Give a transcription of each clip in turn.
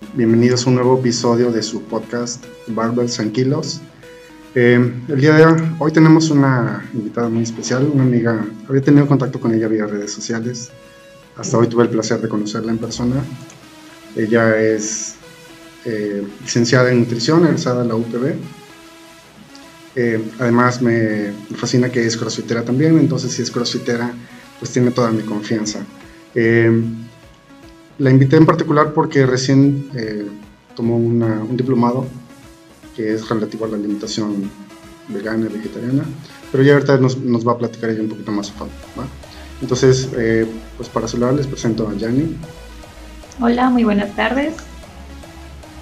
Bienvenidos a un nuevo episodio de su podcast Barbers Tranquilos. Eh, el día de hoy tenemos una invitada muy especial, una amiga. Había tenido contacto con ella vía redes sociales. Hasta hoy tuve el placer de conocerla en persona. Ella es eh, licenciada en nutrición, egresada de la UPB. Eh, además me fascina que es crossfitera también, entonces si es crossfitera, pues tiene toda mi confianza. La invité en particular porque recién eh, tomó un diplomado que es relativo a la alimentación vegana y vegetariana, pero ya ahorita nos, va a platicar ella un poquito más a fondo. Entonces, eh, pues para saludar les presento a Yani. Hola, muy buenas tardes.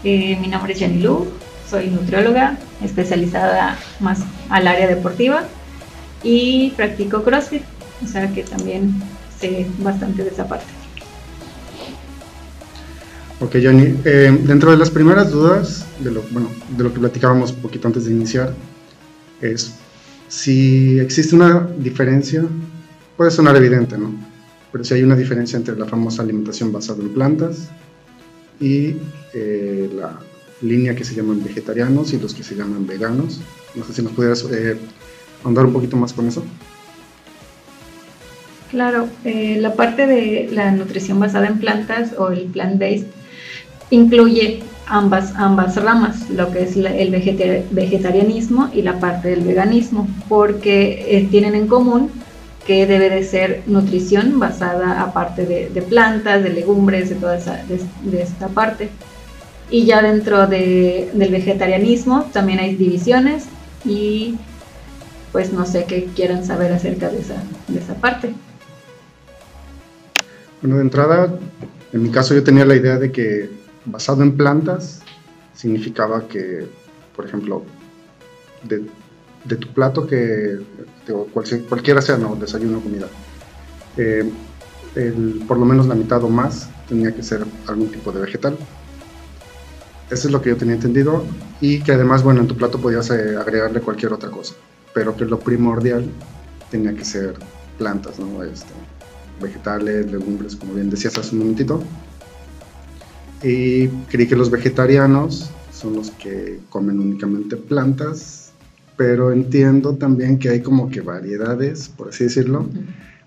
Eh, mi nombre es Yani Lu, soy nutrióloga especializada más al área deportiva y practico CrossFit, o sea que también sé bastante de esa parte. Ok, Johnny. Eh, dentro de las primeras dudas, de lo, bueno, de lo que platicábamos un poquito antes de iniciar, es si existe una diferencia, puede sonar evidente, ¿no? Pero si hay una diferencia entre la famosa alimentación basada en plantas y eh, la línea que se llaman vegetarianos y los que se llaman veganos. No sé si nos pudieras eh, ahondar un poquito más con eso. Claro, eh, la parte de la nutrición basada en plantas o el plant-based incluye ambas, ambas ramas, lo que es el vegetarianismo y la parte del veganismo, porque eh, tienen en común que debe de ser nutrición basada aparte de, de plantas, de legumbres, de toda esa, de, esta parte. Y ya dentro del vegetarianismo también hay divisiones y pues no sé qué quieran saber acerca de esa, de esa parte. Bueno, de entrada, en mi caso yo tenía la idea de que basado en plantas significaba que, por ejemplo, de, tu plato que, cualquiera sea, no, desayuno comida, eh, por lo menos la mitad o más tenía que ser algún tipo de vegetal. Eso es lo que yo tenía entendido y que además, bueno, en tu plato podías eh, agregarle cualquier otra cosa, pero que lo primordial tenía que ser plantas, ¿no? Este, vegetales, legumbres, como bien decías hace un momentito. Y creí que los vegetarianos son los que comen únicamente plantas, pero entiendo también que hay como que variedades, por así decirlo,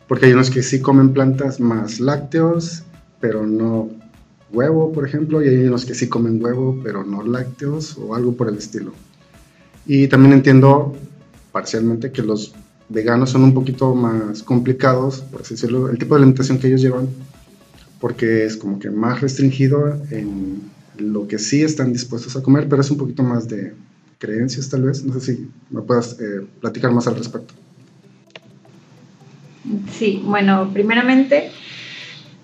porque hay unos que sí comen plantas más lácteos, pero no huevo, por ejemplo, y hay unos que sí comen huevo, pero no lácteos o algo por el estilo. Y también entiendo parcialmente que los veganos son un poquito más complicados, por así decirlo, el tipo de alimentación que ellos llevan porque es como que más restringido en lo que sí están dispuestos a comer, pero es un poquito más de creencias tal vez. No sé si me puedas eh, platicar más al respecto. Sí, bueno, primeramente,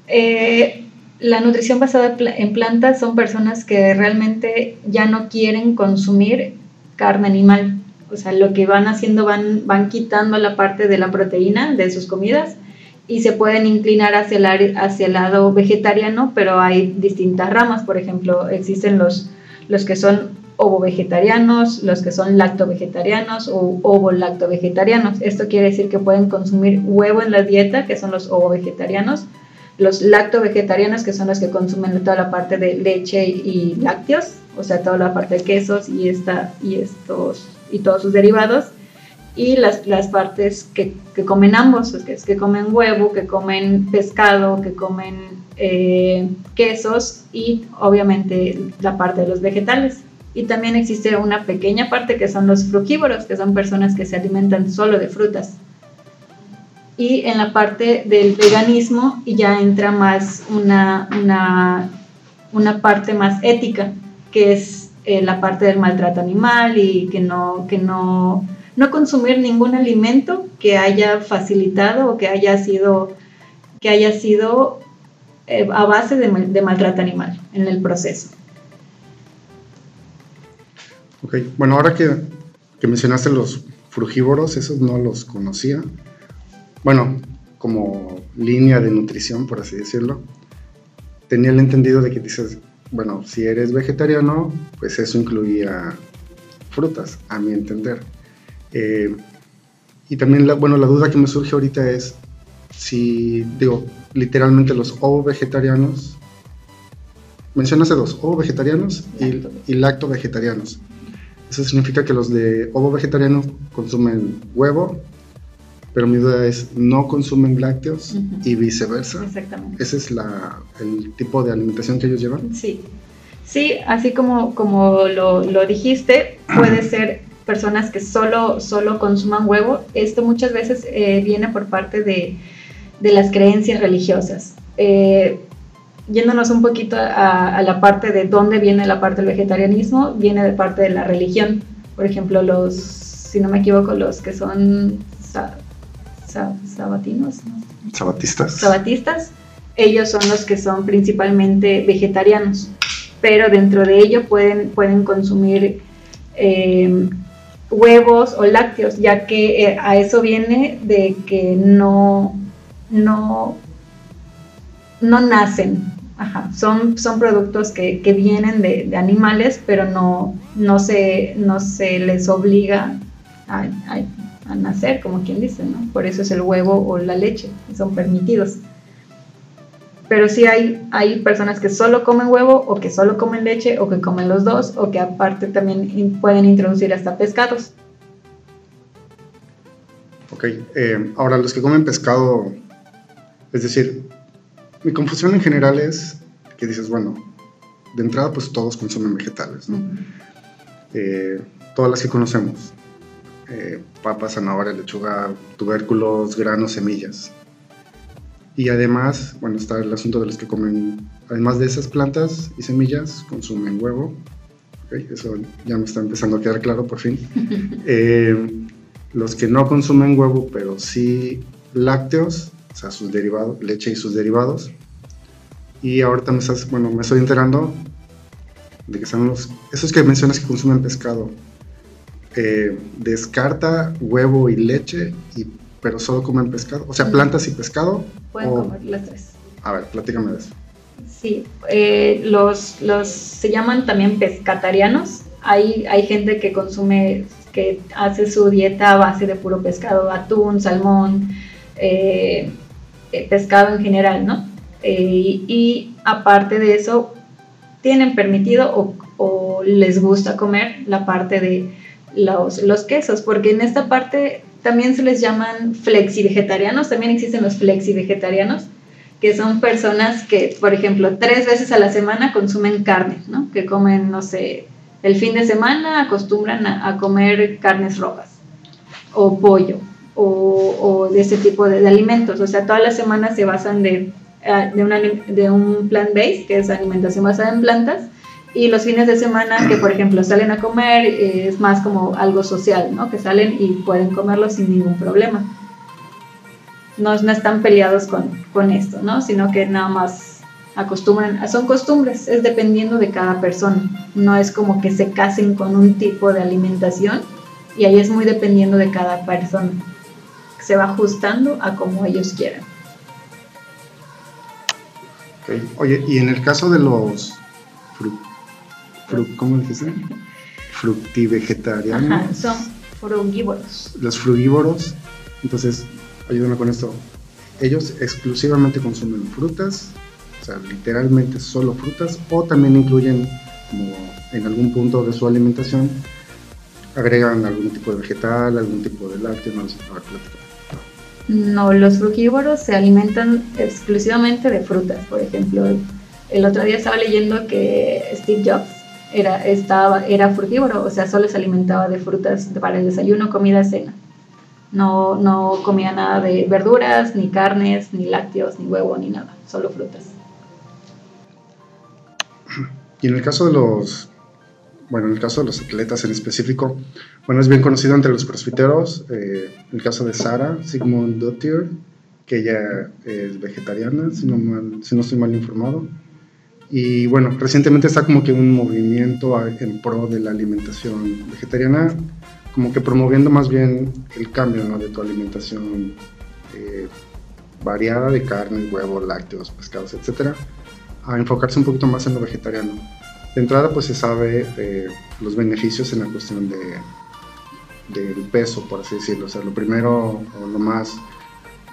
eh, la nutrición basada en plantas son personas que realmente ya no quieren consumir carne animal. O sea, lo que van haciendo van, van quitando la parte de la proteína de sus comidas y se pueden inclinar hacia el, hacia el lado vegetariano, pero hay distintas ramas. Por ejemplo, existen los, los que son ovo-vegetarianos, los que son lacto-vegetarianos o ovo-lacto-vegetarianos. Esto quiere decir que pueden consumir huevo en la dieta, que son los ovo-vegetarianos, los lacto-vegetarianos, que son los que consumen toda la parte de leche y lácteos, o sea, toda la parte de quesos y, esta, y, estos, y todos sus derivados y las, las partes que, que, comen ambos, que, es que comen huevo, que comen pescado, que comen eh, quesos y obviamente la parte de los vegetales. Y también existe una pequeña parte que son los frugívoros, que son personas que se alimentan solo de frutas. Y en la parte del veganismo ya entra más una, una, una parte más ética, que es eh, la parte del maltrato animal y que no, que no no consumir ningún alimento que haya facilitado o que haya sido, que haya sido eh, a base de, maltrato animal en el proceso. Ok, bueno, ahora que mencionaste los frugívoros, esos no los conocía. Bueno, como línea de nutrición, por así decirlo. Tenía el entendido de que dices, bueno, si eres vegetariano, pues eso incluía frutas, a mi entender. Eh, y también, la, bueno, la duda que me surge ahorita es si, digo, literalmente los ovo vegetarianos mencionaste dos, ovo vegetarianos y, y lacto vegetarianos. Eso significa que los de ovo vegetariano consumen huevo, pero mi duda es, no consumen lácteos y viceversa. Exactamente. ¿Ese es la, el tipo de alimentación que ellos llevan? Sí, sí, así como, como lo, lo dijiste, puede ser personas que solo, solo consuman huevo. Esto muchas veces eh, viene por parte de, de, las creencias religiosas. Eh, yéndonos un poquito a, a, la parte de dónde viene la parte del vegetarianismo, viene de parte de la religión. Por ejemplo, los, si no me equivoco, los que son sabatinos, sabatistas. Sabatistas, ellos son los que son principalmente vegetarianos, pero dentro de ello pueden, pueden consumir eh, huevos o lácteos, ya que eh, a eso viene de que no, no, no nacen. Ajá. Son, son productos que, que vienen de, de, animales, pero no, no, se, no se les obliga a, a, a, nacer, como quien dice, ¿no? Por eso es el huevo o la leche, son permitidos. Pero sí hay, hay personas que solo comen huevo o que solo comen leche o que comen los dos o que aparte también pueden introducir hasta pescados. Ok, eh, ahora los que comen pescado, es decir, mi confusión en general es que dices, bueno, de entrada pues todos consumen vegetales, ¿no? Uh -huh. eh, todas las que conocemos, eh, papas, zanahoria, lechuga, tubérculos, granos, semillas. Y además, bueno, está el asunto de los que comen, además de esas plantas y semillas, consumen huevo. Okay, eso ya me está empezando a quedar claro por fin. eh, los que no consumen huevo, pero sí lácteos, o sea, sus derivados, leche y sus derivados. Y ahorita me estás, bueno, me estoy enterando de que son los, esos que mencionas que consumen pescado. Eh, descarta huevo y leche, y, pero solo comen pescado, o sea, plantas y pescado. Pueden o, comer las tres. A ver, platícame de eso. Sí, eh, los, los se llaman también pescatarianos. Hay, hay gente que consume, que hace su dieta a base de puro pescado, atún, salmón, eh, pescado en general, ¿no? Eh, y aparte de eso, tienen permitido o, o les gusta comer la parte de los, los, quesos, porque en esta parte también se les llaman flexi-vegetarianos, también existen los flexi-vegetarianos, que son personas que, por ejemplo, tres veces a la semana consumen carne, ¿no? que comen, no sé, el fin de semana acostumbran a, comer carnes rojas o pollo o, o de ese tipo de, alimentos, o sea, todas las semanas se basan de, de, una, de un plant-based, que es alimentación basada en plantas, y los fines de semana que por ejemplo salen a comer es más como algo social, ¿no? Que salen y pueden comerlo sin ningún problema. No, no están peleados con, con, esto, ¿no? Sino que nada más acostumbran, son costumbres, es dependiendo de cada persona. No es como que se casen con un tipo de alimentación y ahí es muy dependiendo de cada persona. Se va ajustando a como ellos quieran. Okay. Oye, y en el caso de los ¿cómo dijiste? Fructivegetarianos. Ajá, son frugívoros. Los frugívoros, entonces, ayúdame con esto. Ellos exclusivamente consumen frutas, o sea, literalmente solo frutas, o también incluyen, como en algún punto de su alimentación, agregan algún tipo de vegetal, algún tipo de lácteo, no sé, No, los frugívoros se alimentan exclusivamente de frutas. Por ejemplo, el otro día estaba leyendo que Steve Jobs era, estaba, era frugívoro, o sea, solo se alimentaba de frutas para el desayuno, comida, cena. No, no comía nada de verduras, ni carnes, ni lácteos, ni huevo, ni nada, solo frutas. Y en el caso de los, bueno, en el caso de los atletas en específico, bueno, es bien conocido entre los crossfiteros, eh, el caso de Sara Sigmund Dottir, que ella es vegetariana, si no, mal, si no estoy mal informado. Y bueno, recientemente está como que un movimiento en pro de la alimentación vegetariana, como que promoviendo más bien el cambio ¿no? de tu alimentación eh, variada de carne, huevos, lácteos, pescados, etcétera, a enfocarse un poquito más en lo vegetariano. De entrada, pues se sabe eh, los beneficios en la cuestión de del peso, por así decirlo. O sea, lo primero o lo más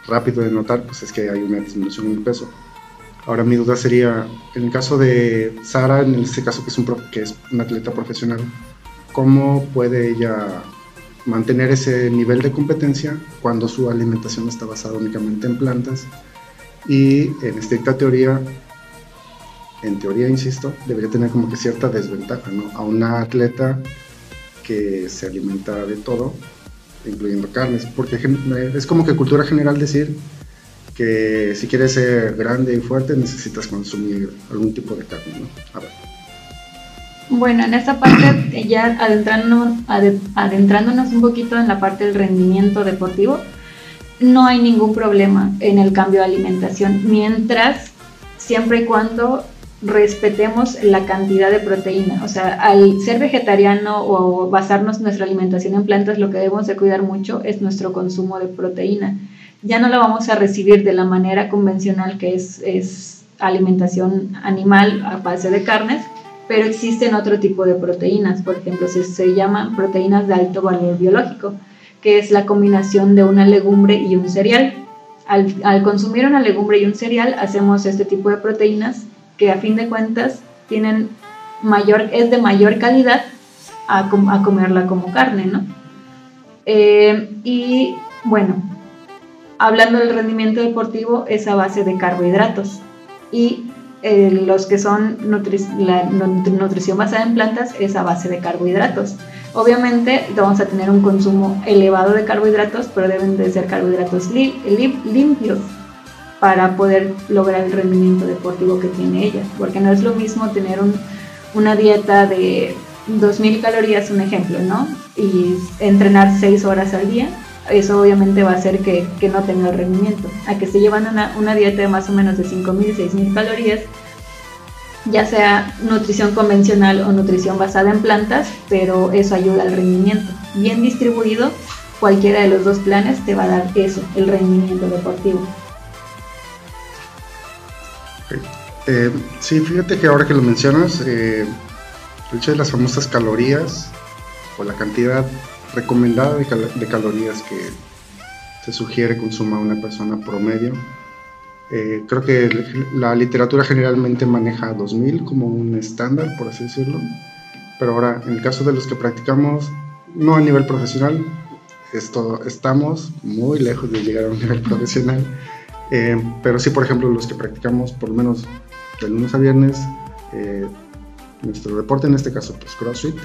rápido de notar, pues es que hay una disminución en el peso Ahora mi duda sería, en el caso de Sara, en este caso que es, un atleta profesional, ¿cómo puede ella mantener ese nivel de competencia cuando su alimentación está basada únicamente en plantas? Y en estricta teoría, en teoría, insisto, debería tener como que cierta desventaja, ¿no? A una atleta que se alimenta de todo, incluyendo carnes, porque es como que cultura general decir que si quieres ser grande y fuerte necesitas consumir algún tipo de carne. Bueno, en esta parte ya adentrándonos, un poquito en la parte del rendimiento deportivo, no hay ningún problema en el cambio de alimentación, mientras, siempre y cuando respetemos la cantidad de proteína. O sea, al ser vegetariano o basarnos nuestra alimentación en plantas, lo que debemos de cuidar mucho es nuestro consumo de proteína ya no la vamos a recibir de la manera convencional que es, es alimentación animal a base de carnes, pero existen otro tipo de proteínas, por ejemplo, se, se llaman proteínas de alto valor biológico, que es la combinación de una legumbre y un cereal. Al, al, consumir una legumbre y un cereal, hacemos este tipo de proteínas que a fin de cuentas tienen mayor, es de mayor calidad a, a comerla como carne, ¿no? Eh, y bueno, hablando del rendimiento deportivo, es a base de carbohidratos. Y eh, los que son la nutrición basada en plantas es a base de carbohidratos. Obviamente vamos a tener un consumo elevado de carbohidratos, pero deben de ser carbohidratos limpios para poder lograr el rendimiento deportivo que tiene ella. Porque no es lo mismo tener una dieta de 2.000 calorías, un ejemplo, ¿no? Y entrenar 6 horas al día eso obviamente va a hacer que, no tenga el rendimiento. A que se llevan una, dieta de más o menos de 5.000, 6.000 calorías, ya sea nutrición convencional o nutrición basada en plantas, pero eso ayuda al rendimiento. Bien distribuido, cualquiera de los dos planes te va a dar eso, el rendimiento deportivo. Eh, sí, fíjate que ahora que lo mencionas, eh, de las famosas calorías o la cantidad recomendada de, calorías que se sugiere consuma una persona promedio. Eh, creo que la literatura generalmente maneja 2000 como un estándar, por así decirlo. Pero ahora, en el caso de los que practicamos, no a nivel profesional, esto, estamos muy lejos de llegar a un nivel profesional. Eh, pero sí, por ejemplo, los que practicamos por lo menos de lunes a viernes, eh, nuestro deporte en este caso, pues CrossFit,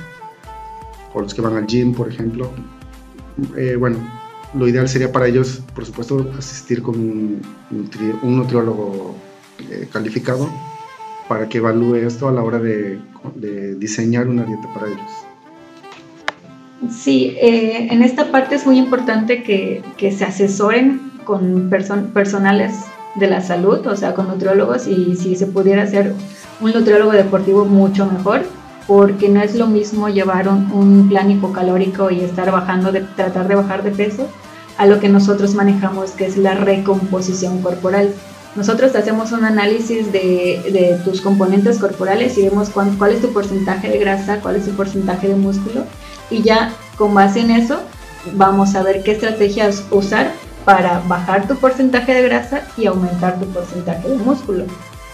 o los que van al gym, por ejemplo. Eh, bueno, lo ideal sería para ellos, por supuesto, asistir con un, nutriólogo eh, calificado para que evalúe esto a la hora de, diseñar una dieta para ellos. Sí, eh, en esta parte es muy importante que, que se asesoren con personales de la salud, o sea, con nutriólogos, y si se pudiera hacer un nutriólogo deportivo mucho mejor, porque no es lo mismo llevar un, plan hipocalórico y estar bajando, de, tratar de bajar de peso, a lo que nosotros manejamos, que es la recomposición corporal. Nosotros hacemos un análisis de, tus componentes corporales y vemos cuál es tu porcentaje de grasa, cuál es tu porcentaje de músculo, y ya con base en eso vamos a ver qué estrategias usar para bajar tu porcentaje de grasa y aumentar tu porcentaje de músculo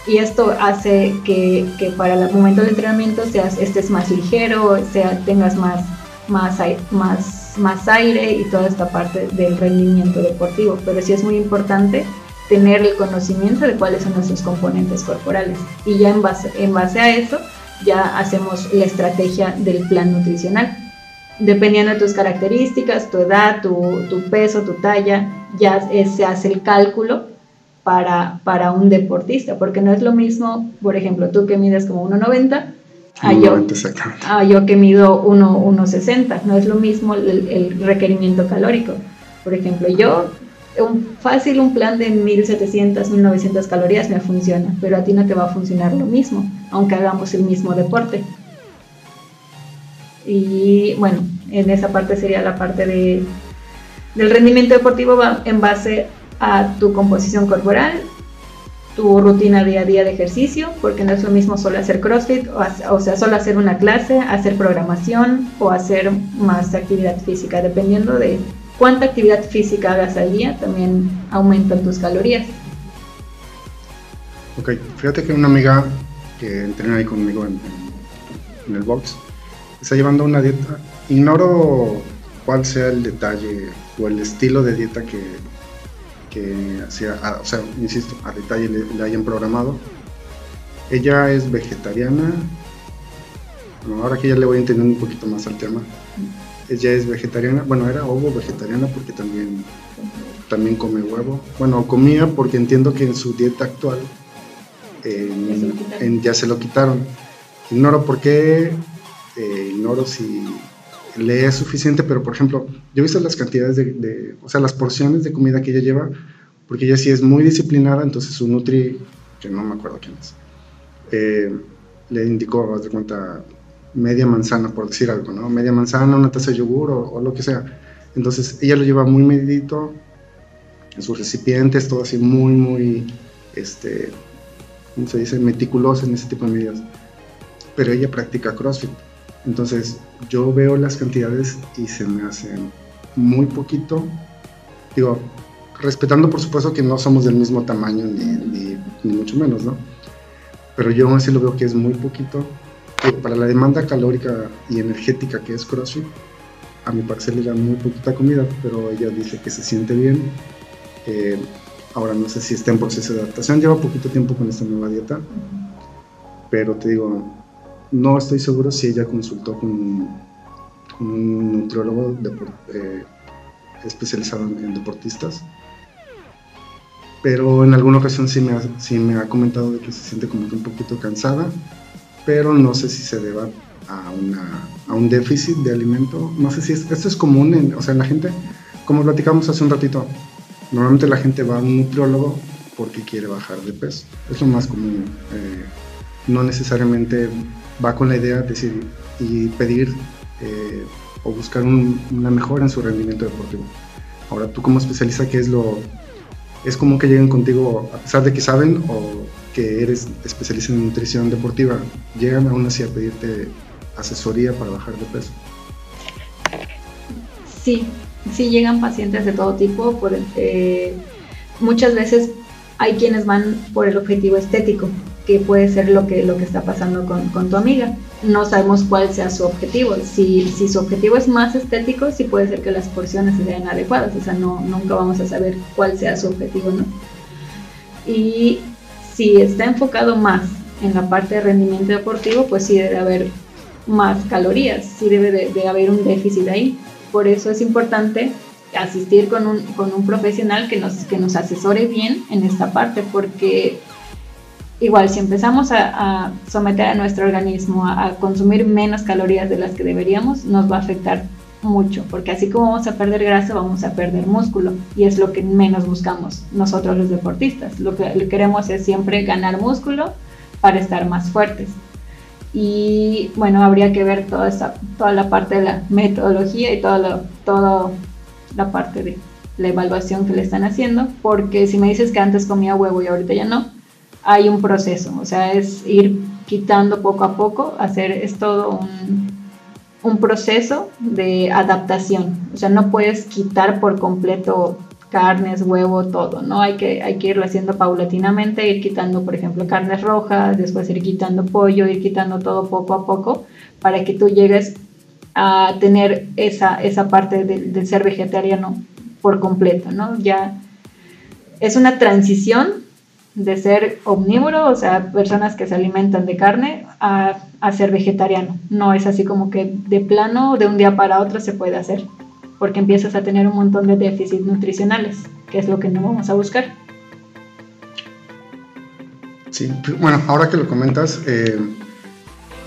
y esto hace que, para el momento del entrenamiento seas, estés más ligero, sea, tengas más, más, más, más aire y toda esta parte del rendimiento deportivo. Pero sí es muy importante tener el conocimiento de cuáles son nuestros componentes corporales y ya en base, en base a eso ya hacemos la estrategia del plan nutricional. Dependiendo de tus características, tu edad, tu, tu peso, tu talla, ya se hace el cálculo para, para un deportista, porque no es lo mismo, por ejemplo, tú que mides como 1,90 a yo, a yo que mido 1,60, no es lo mismo el, requerimiento calórico. Por ejemplo, yo, un, fácil un plan de 1700, 1900 calorías me funciona, pero a ti no te va a funcionar lo mismo, aunque hagamos el mismo deporte. Y bueno, en esa parte sería la parte de, del rendimiento deportivo en base a tu composición corporal, tu rutina día a día de ejercicio, porque no es lo mismo solo hacer CrossFit, o, sea, solo hacer una clase, hacer programación o hacer más actividad física, dependiendo de cuánta actividad física hagas al día, también aumentan tus calorías. Ok, fíjate que una amiga que entrena ahí conmigo en, en el box está llevando una dieta. Ignoro cuál sea el detalle o el estilo de dieta que, que ah, o sea, insisto, a detalle le, hayan programado. Ella es vegetariana. Bueno, ahora que ya le voy entendiendo un poquito más al tema. Ella es vegetariana, bueno, era ovo vegetariana porque también, también come huevo. Bueno, comía porque entiendo que en su dieta actual ya se lo quitaron. Ignoro por qué, eh, ignoro si le es suficiente, pero por ejemplo, yo he visto las cantidades de, o sea, las porciones de comida que ella lleva, porque ella sí es muy disciplinada, entonces su Nutri, que no me acuerdo quién es, eh, le indicó, de cuenta, media manzana, por decir algo, ¿no? Media manzana, una taza de yogur o, lo que sea. Entonces ella lo lleva muy medidito, en sus recipientes, todo así muy, muy, este, ¿cómo se dice? Meticulosa en ese tipo de medidas. Pero ella practica CrossFit. Entonces yo veo las cantidades y se me hacen muy poquito. Digo, respetando por supuesto que no somos del mismo tamaño ni, mucho menos, ¿no? Pero yo así lo veo que es muy poquito. para la demanda calórica y energética que es CrossFit, a mi parecer le da muy poquita comida, pero ella dice que se siente bien. Eh, ahora no sé si está en proceso de adaptación, lleva poquito tiempo con esta nueva dieta, pero te digo, no estoy seguro si ella consultó con, un nutriólogo eh, especializado en, deportistas, pero en alguna ocasión sí me, ha, me ha comentado de que se siente como que un poquito cansada, pero no sé si se deba a, una, a un déficit de alimento. No sé si esto es común, en, o sea, en la gente, como platicamos hace un ratito, normalmente la gente va a un nutriólogo porque quiere bajar de peso. Es lo más común. Eh, no necesariamente va con la idea de decir y pedir eh, o buscar una mejora en su rendimiento deportivo. Ahora, tú como especialista, ¿qué es lo... ¿Es como que lleguen contigo a pesar de que saben o que eres especialista en nutrición deportiva, llegan aún así a pedirte asesoría para bajar de peso? Sí, sí llegan pacientes de todo tipo. Por, eh, muchas veces hay quienes van por el objetivo estético, que puede ser lo que, lo que está pasando con, con tu amiga. No sabemos cuál sea su objetivo. Si, si, su objetivo es más estético, sí puede ser que las porciones sean adecuadas. O sea, no, nunca vamos a saber cuál sea su objetivo, ¿no? Y si está enfocado más en la parte de rendimiento deportivo, pues sí debe haber más calorías, sí debe de, de haber un déficit ahí. Por eso es importante asistir con un, con un profesional que nos, que nos asesore bien en esta parte, porque igual si empezamos a, someter a nuestro organismo a, consumir menos calorías de las que deberíamos, nos va a afectar mucho, porque así como vamos a perder grasa, vamos a perder músculo y es lo que menos buscamos nosotros los deportistas. Lo que queremos es siempre ganar músculo para estar más fuertes. Y bueno, habría que ver toda, esta, toda la parte de la metodología y toda, toda la parte de la evaluación que le están haciendo, porque si me dices que antes comía huevo y ahorita ya no, hay un proceso, o sea, es ir quitando poco a poco, hacer, es todo un, un proceso de adaptación, o sea, no puedes quitar por completo carnes, huevo, todo, ¿no? Hay que, hay que irlo haciendo paulatinamente, ir quitando, por ejemplo, carnes rojas, después ir quitando pollo, ir quitando todo poco a poco, para que tú llegues a tener esa, esa parte del ser vegetariano por completo, ¿no? Ya es una transición de ser omnívoro, o sea, personas que se alimentan de carne, a, ser vegetariano. No es así como que de plano, de un día para otro se puede hacer, porque empiezas a tener un montón de déficits nutricionales, que es lo que no vamos a buscar. Sí, bueno, ahora que lo comentas, eh,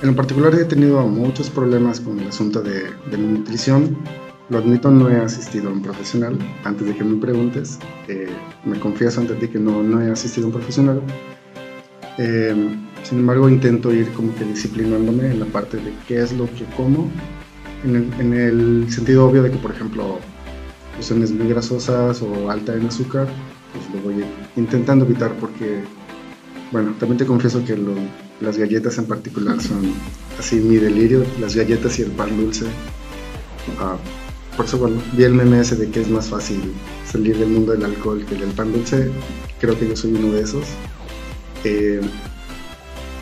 en particular he tenido muchos problemas con el asunto de, de nutrición lo admito, no he asistido a un profesional. Antes de que me preguntes, eh, me confieso ante ti que no, no he asistido a un profesional. Eh, sin embargo, intento ir como que disciplinándome en la parte de qué es lo que como, en el, en el sentido obvio de que, por ejemplo, cuestiones muy grasosas o alta en azúcar, pues lo voy intentando evitar porque, bueno, también te confieso que las galletas en particular son así mi delirio, las galletas y el pan dulce. Ah, por eso, bueno, vi el meme de que es más fácil salir del mundo del alcohol que del pan dulce. Creo que yo soy uno de esos. Eh,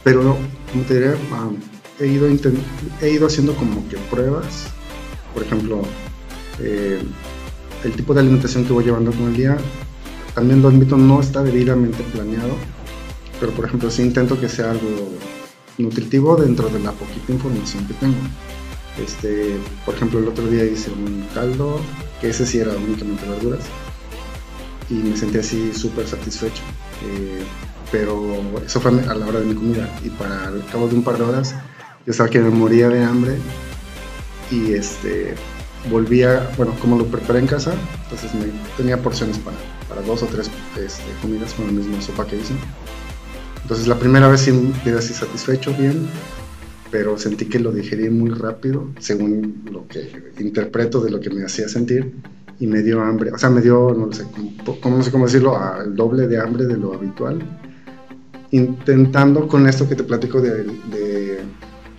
pero, como te diré, ah, he, ido he ido haciendo como que pruebas. Por ejemplo, eh, el tipo de alimentación que voy llevando con el día, también lo admito, no está debidamente planeado. Pero, por ejemplo, sí intento que sea algo nutritivo dentro de la poquita información que tengo. Este, por ejemplo, el otro día hice un caldo, que ese sí era únicamente verduras, y me sentí así súper satisfecho. Eh, pero eso fue a la hora de mi comida, y para el cabo de un par de horas yo estaba que me moría de hambre, y este, volvía, bueno, como lo preparé en casa, entonces me, tenía porciones para, dos o tres este, comidas con la misma sopa que hice. Entonces la primera vez sí me quedé así satisfecho, bien, pero sentí que lo digerí muy rápido, según lo que interpreto de lo que me hacía sentir, y me dio hambre, o sea, me dio, no sé, cómo, no sé cómo decirlo, el doble de hambre de lo habitual, intentando con esto que te platico de, de,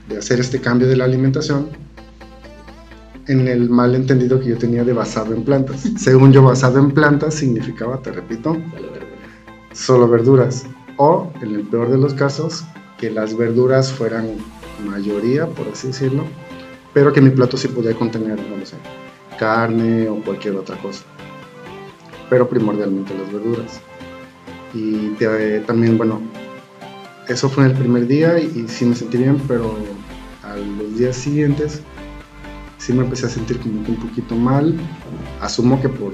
de hacer este cambio de la alimentación, en el malentendido que yo tenía de basado en plantas. Según yo, basado en plantas significaba, te repito, solo verduras. O, en el peor de los casos, que las verduras fueran mayoría, por así decirlo, pero que mi plato sí podía contener, no sé, carne o cualquier otra cosa. Pero primordialmente las verduras. Y también, bueno, eso fue el primer día y, sí me sentí bien, pero a los días siguientes sí me empecé a sentir como un poquito mal. Asumo que por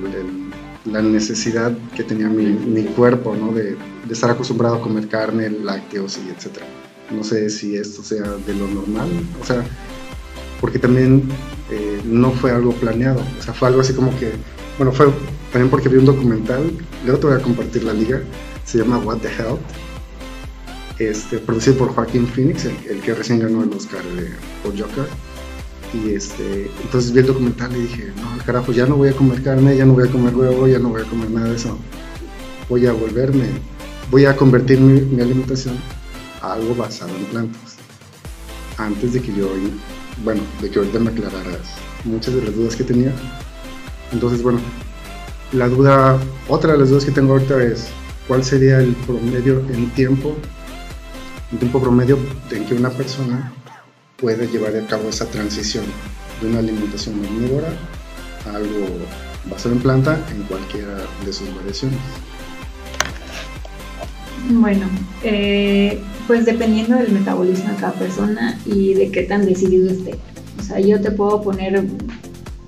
la necesidad que tenía mi, cuerpo, ¿no? De, de, estar acostumbrado a comer carne, lácteos y etcétera. No sé si esto sea de lo normal, o sea, porque también eh, no fue algo planeado, o sea, fue algo así como que, bueno, fue también porque vi un documental, luego te voy a compartir la liga, se llama What the Hell, este, producido por Joaquín Phoenix, el, que recién ganó el Oscar de, por Joker. Y este, entonces vi el documental y dije, no, carajo, ya no voy a comer carne, ya no voy a comer huevo, ya no voy a comer nada de eso. Voy a volverme, voy a convertir mi alimentación algo basado en plantas. Antes de que yo, bueno, de que ahorita me aclararas muchas de las dudas que tenía. Entonces, bueno, la duda, otra de las dudas que tengo ahorita es, ¿cuál sería el promedio en tiempo, el tiempo promedio en que una persona puede llevar a cabo esa transición de una alimentación omnívora a algo basado en planta en cualquiera de sus variaciones? Bueno, eh, pues dependiendo del metabolismo de cada persona y de qué tan decidido esté. O sea, yo te puedo poner,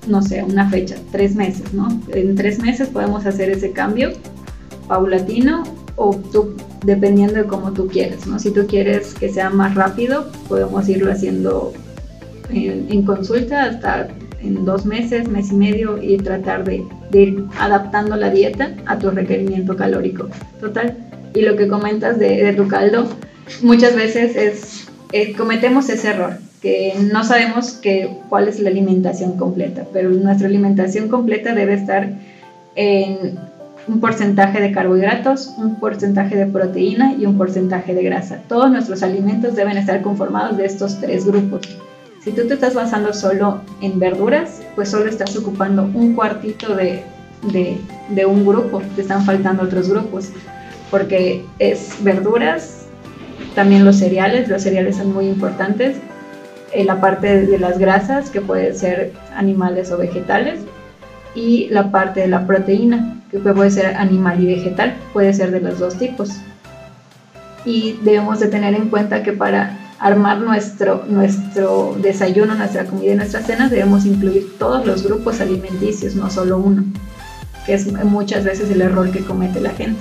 no sé, una fecha, tres meses, ¿no? En tres meses podemos hacer ese cambio paulatino o tú, dependiendo de cómo tú quieres, ¿no? Si tú quieres que sea más rápido, podemos irlo haciendo en, en consulta hasta en dos meses, mes y medio y tratar de, de ir adaptando la dieta a tu requerimiento calórico. Total, y lo que comentas de, tu caldo, muchas veces es, eh, cometemos ese error, que no sabemos que, cuál es la alimentación completa, pero nuestra alimentación completa debe estar en un porcentaje de carbohidratos, un porcentaje de proteína y un porcentaje de grasa. Todos nuestros alimentos deben estar conformados de estos tres grupos. Si tú te estás basando solo en verduras, pues solo estás ocupando un cuartito de, de, de un grupo, te están faltando otros grupos porque es verduras, también los cereales, los cereales son muy importantes, eh, la parte de las grasas, que pueden ser animales o vegetales, y la parte de la proteína, que puede ser animal y vegetal, puede ser de los dos tipos. Y debemos de tener en cuenta que para armar nuestro, nuestro desayuno, nuestra comida y nuestra cena, debemos incluir todos los grupos alimenticios, no solo uno, que es muchas veces el error que comete la gente.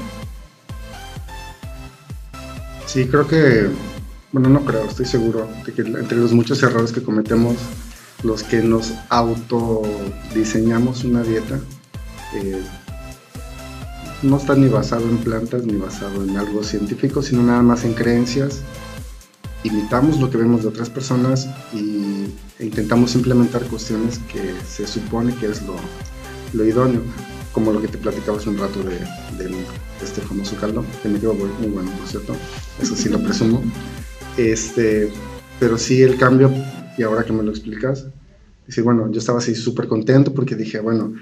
Sí, creo que, bueno, no creo, estoy seguro de que entre los muchos errores que cometemos, los que nos autodiseñamos una dieta, eh, no está ni basado en plantas ni basado en algo científico, sino nada más en creencias. Imitamos lo que vemos de otras personas y, e intentamos implementar cuestiones que se supone que es lo, lo idóneo como lo que te platicaba hace un rato de, este famoso caldo, que me quedó muy, bueno, por cierto, eso sí lo presumo. Este, pero sí el cambio, y ahora que me lo explicas, dice, bueno, yo estaba así súper contento porque dije, bueno,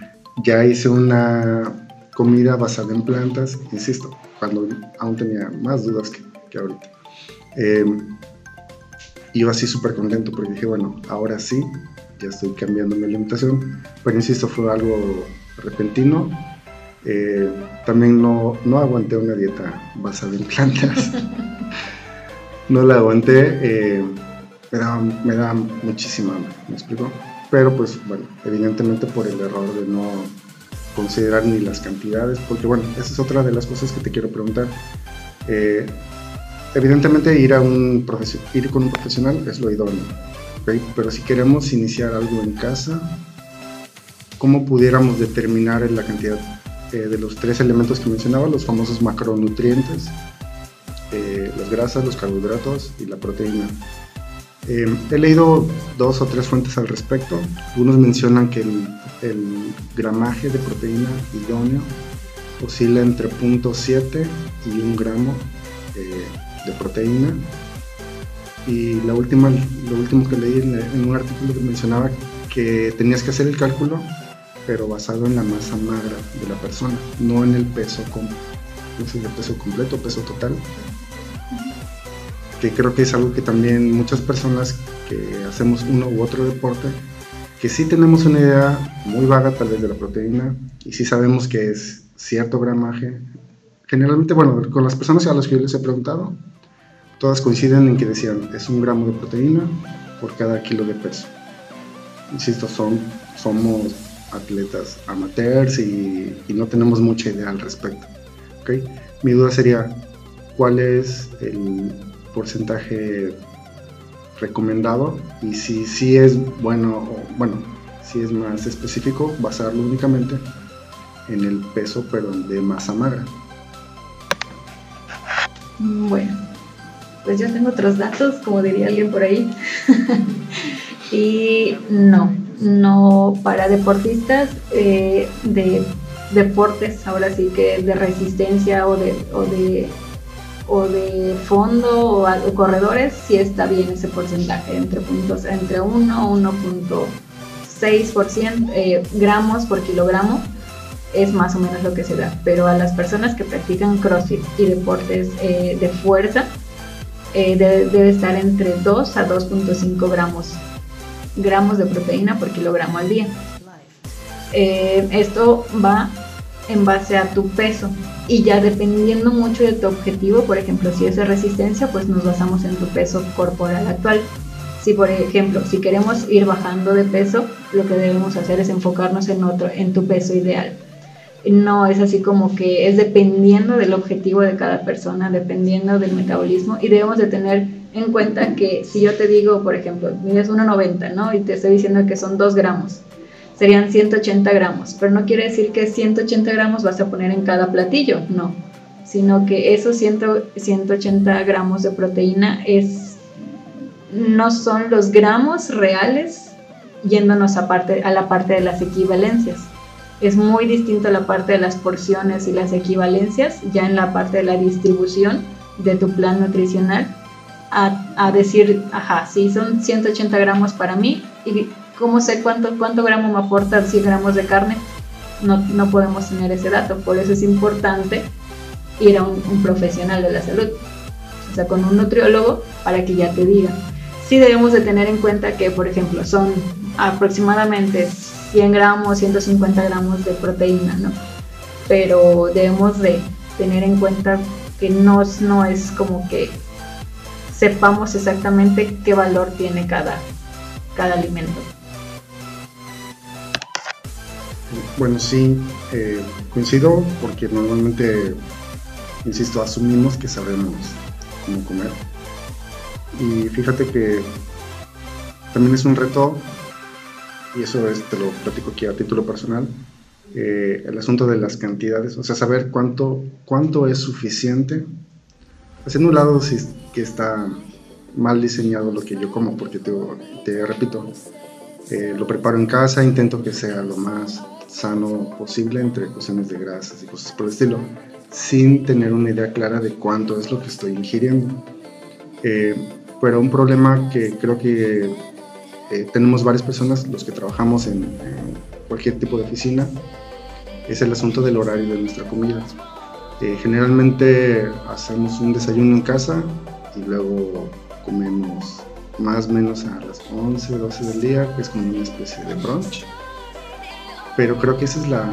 ya hice una, comida basada en plantas, insisto, cuando aún tenía más dudas que, que ahorita. Eh, iba así súper contento porque dije, bueno, ahora sí, ya estoy cambiando mi alimentación, pero insisto, fue algo repentino. Eh, también no, no aguanté una dieta basada en plantas. no la aguanté, eh, me, da, me da muchísima hambre, ¿me explico? Pero pues bueno, evidentemente por el error de no considerar ni las cantidades, porque bueno, esa es otra de las cosas que te quiero preguntar. Eh, evidentemente ir, a un ir con un profesional es lo idóneo, pero si queremos iniciar algo en casa, ¿cómo pudiéramos determinar la cantidad de los tres elementos que mencionaba, los famosos macronutrientes, eh, las grasas, los carbohidratos y la proteína? Eh, he leído dos o tres fuentes al respecto. Algunos mencionan que el, gramaje de proteína idóneo oscila entre 0.7 y 1 gramo eh, de proteína. Y la última, lo último que leí en, un artículo que mencionaba que tenías que hacer el cálculo, pero basado en la masa magra de la persona, no en el peso, el peso completo, peso total, que creo que es algo que también muchas personas que hacemos uno u otro deporte, que sí tenemos una idea muy vaga tal vez de la proteína y sí sabemos que es cierto gramaje. Generalmente, bueno, con las personas a las que yo les he preguntado, todas coinciden en que decían es un gramo de proteína por cada kilo de peso. Insisto, son, somos atletas amateurs y, no tenemos mucha idea al respecto. ¿okay? Mi duda sería, ¿cuál es el, porcentaje recomendado y si, si es bueno bueno, si es más específico, basarlo únicamente en el peso pero de masa magra. Bueno, pues yo tengo otros datos, como diría alguien por ahí. y no, no para deportistas eh, de deportes, ahora sí que de resistencia o de, o de o de fondo o, corredores, si está bien ese porcentaje, entre, puntos, entre 1 1.6% eh, gramos por kilogramo es más o menos lo que se da. Pero a las personas que practican CrossFit y deportes eh, de fuerza, eh, debe, estar entre 2 a 2.5 gramos, gramos de proteína por kilogramo al día. esto va en base a tu peso y ya dependiendo mucho de tu objetivo, por ejemplo, si es de resistencia, pues nos basamos en tu peso corporal actual. Si por ejemplo, si queremos ir bajando de peso, lo que debemos hacer es enfocarnos en otro, en tu peso ideal. No es así como que es dependiendo del objetivo de cada persona, dependiendo del metabolismo y debemos de tener en cuenta que si yo te digo, por ejemplo, mides 1,90, ¿no? Y te estoy diciendo que son 2 gramos serían 180 gramos, pero no quiere decir que 180 gramos vas a poner en cada platillo, no, sino que esos 180 gramos de proteína es, no son los gramos reales yéndonos a, parte, a la parte de las equivalencias. Es muy distinto la parte de las porciones y las equivalencias, ya en la parte de la distribución de tu plan nutricional, a, a decir, ajá, sí, son 180 gramos para mí y ¿Cómo sé cuánto, cuánto gramo me aporta 100 gramos de carne? No, no podemos tener ese dato. Por eso es importante ir a un, profesional de la salud, o sea, con un nutriólogo para que ya te diga. Sí debemos de tener en cuenta que, por ejemplo, son aproximadamente 100 gramos, 150 gramos de proteína, ¿no? Pero debemos de tener en cuenta que no, no es como que sepamos exactamente qué valor tiene cada, cada alimento. Bueno, sí, eh, coincido porque normalmente, insisto, asumimos que sabemos cómo comer. Y fíjate que también es un reto, y eso es, te lo platico aquí a título personal, eh, el asunto de las cantidades, o sea, saber cuánto, cuánto es suficiente, haciendo un lado si que está mal diseñado lo que yo como, porque te, te repito, eh, lo preparo en casa, intento que sea lo más sano posible entre cuestiones de grasas y cosas por el estilo, sin tener una idea clara de cuánto es lo que estoy ingiriendo. Eh, pero un problema que creo que eh, tenemos varias personas, los que trabajamos en, cualquier tipo de oficina, es el asunto del horario de nuestra comida. Eh, generalmente hacemos un desayuno en casa y luego comemos más o menos a las 11, 12 del día, que es como una especie de brunch. Pero creo que esa es la,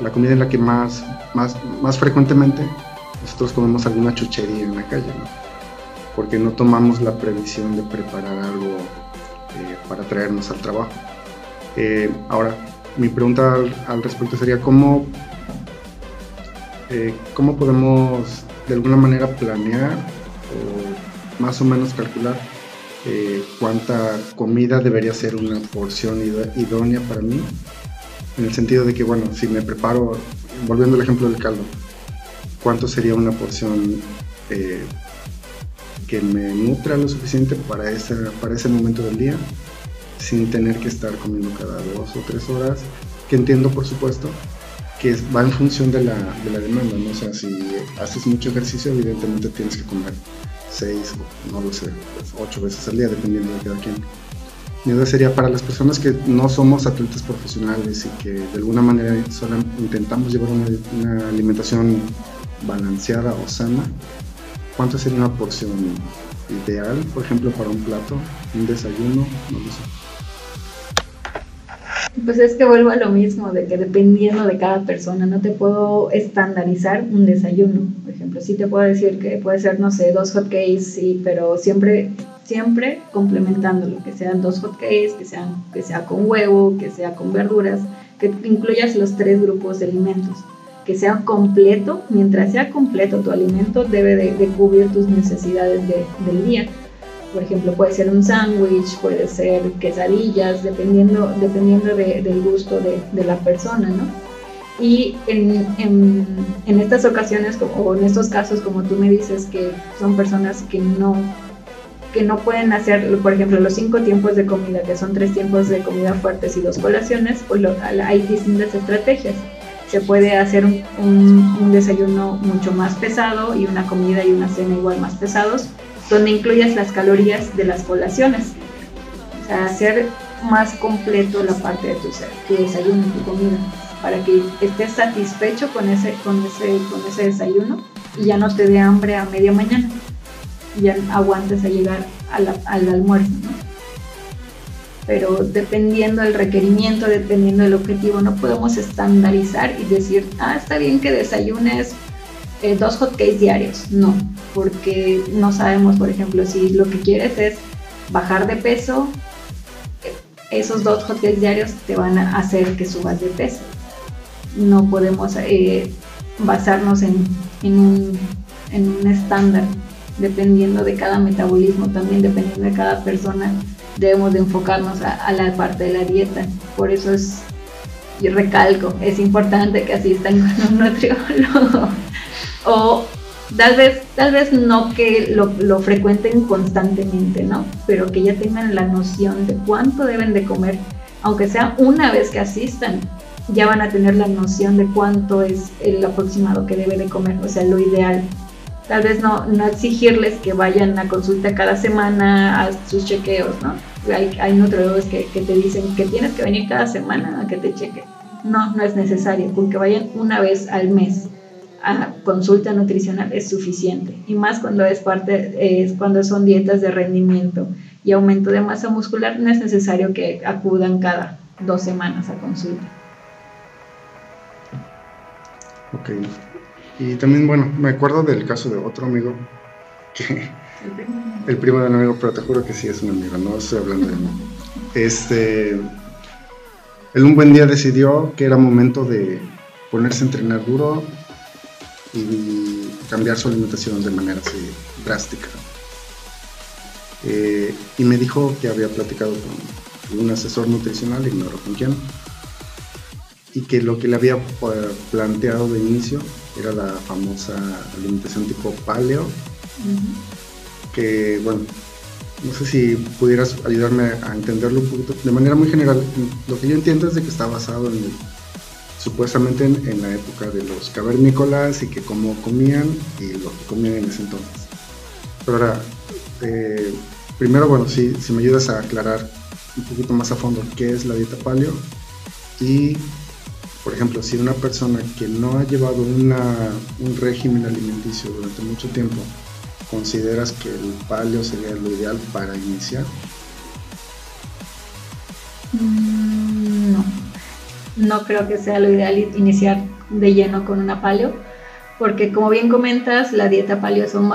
la comida en la que más, más, más frecuentemente nosotros comemos alguna chuchería en la calle, porque no tomamos la previsión de preparar algo eh, para traernos al trabajo. Eh, ahora, mi pregunta al, respecto sería cómo, eh, cómo podemos de alguna manera planear o más o menos calcular cuánta comida debería ser una porción idónea para mí, en el sentido de que, bueno, si me preparo, volviendo al ejemplo del caldo, cuánto sería una porción eh, que me nutra lo suficiente para ese, para ese momento del día, sin tener que estar comiendo cada dos o tres horas, que entiendo por supuesto que va en función de la, de la demanda, ¿no? O sea, si haces mucho ejercicio, evidentemente tienes que comer seis, no lo sé, pues, ocho veces al día, dependiendo de cada quien. Mi duda sería para las personas que no somos atletas profesionales y que de alguna manera solo intentamos llevar una, una alimentación balanceada o sana, ¿cuánto sería una porción ideal, por ejemplo, para un plato, un desayuno? No lo sé. Pues es que vuelvo a lo mismo, de que dependiendo de cada persona, no te puedo estandarizar un desayuno. Por ejemplo, sí te puedo decir que puede ser, no sé, dos hotcakes, sí, pero siempre, siempre complementándolo, que sean dos hotcakes, que, sean, que sea con huevo, que sea con verduras, que incluyas los tres grupos de alimentos que sea completo, mientras sea completo tu alimento debe de, cubrir tus necesidades del día. Por ejemplo, puede ser un sándwich, puede ser quesadillas, dependiendo, dependiendo del gusto de, la persona, ¿no? Y en, en, estas ocasiones, o en estos casos, como tú me dices, que son personas que no, que no pueden hacer, por ejemplo, los cinco tiempos de comida, que son tres tiempos de comida fuertes y dos colaciones, pues hay distintas estrategias se puede hacer un, desayuno mucho más pesado y una comida y una cena igual más pesados, donde incluyas las calorías de las colaciones. O sea, hacer más completo la parte de tu, desayuno tu comida, para que estés satisfecho con ese, con ese, con ese desayuno y ya no te dé hambre a media mañana. Y ya aguantes a llegar al almuerzo. ¿no? pero dependiendo del requerimiento, dependiendo del objetivo, no podemos estandarizar y decir, ah, está bien que desayunes eh, dos hotcakes diarios. No, porque no sabemos, por ejemplo, si lo que quieres es bajar de peso, esos dos hotcakes diarios te van a hacer que subas de peso. No podemos eh, basarnos en, en, un, en un estándar, dependiendo de cada metabolismo, también dependiendo de cada persona debemos de enfocarnos a, la parte de la dieta. Por eso es, y recalco, es importante que asistan con un nutriólogo. O tal vez, tal vez no que lo, lo, frecuenten constantemente, ¿no? Pero que ya tengan la noción de cuánto deben de comer, aunque sea una vez que asistan, ya van a tener la noción de cuánto es el aproximado que debe de comer, o sea, lo ideal tal vez no, no exigirles que vayan a consulta cada semana a sus chequeos, ¿no? Hay, hay nutriólogos que, que, te dicen que tienes que venir cada semana a que te cheque. No, no es necesario, con que vayan una vez al mes a consulta nutricional es suficiente. Y más cuando es parte, es cuando son dietas de rendimiento y aumento de masa muscular, no es necesario que acudan cada dos semanas a consulta. Ok, y también, bueno, me acuerdo del caso de otro amigo, que, el primo de un amigo, pero te juro que sí es un amigo, no estoy hablando de él. Este, él un buen día decidió que era momento de ponerse a entrenar duro y cambiar su alimentación de manera así drástica. Eh, y me dijo que había platicado con un asesor nutricional, ignoro con quién, y que lo que le había eh, planteado de inicio era la famosa alimentación tipo paleo, que bueno, no sé si pudieras ayudarme a entenderlo un poquito de manera muy general. Lo que yo entiendo es de que está basado en supuestamente en, la época de los cavernícolas y que cómo comían y lo que comían en ese entonces. Pero ahora, eh, primero, bueno, si, me ayudas a aclarar un poquito más a fondo qué es la dieta paleo y por ejemplo, si una persona que no ha llevado un régimen alimenticio durante mucho tiempo, ¿consideras que el paleo sería lo ideal para iniciar? Mm, no creo que sea lo ideal iniciar de lleno con una paleo, porque como bien comentas, la dieta paleo son,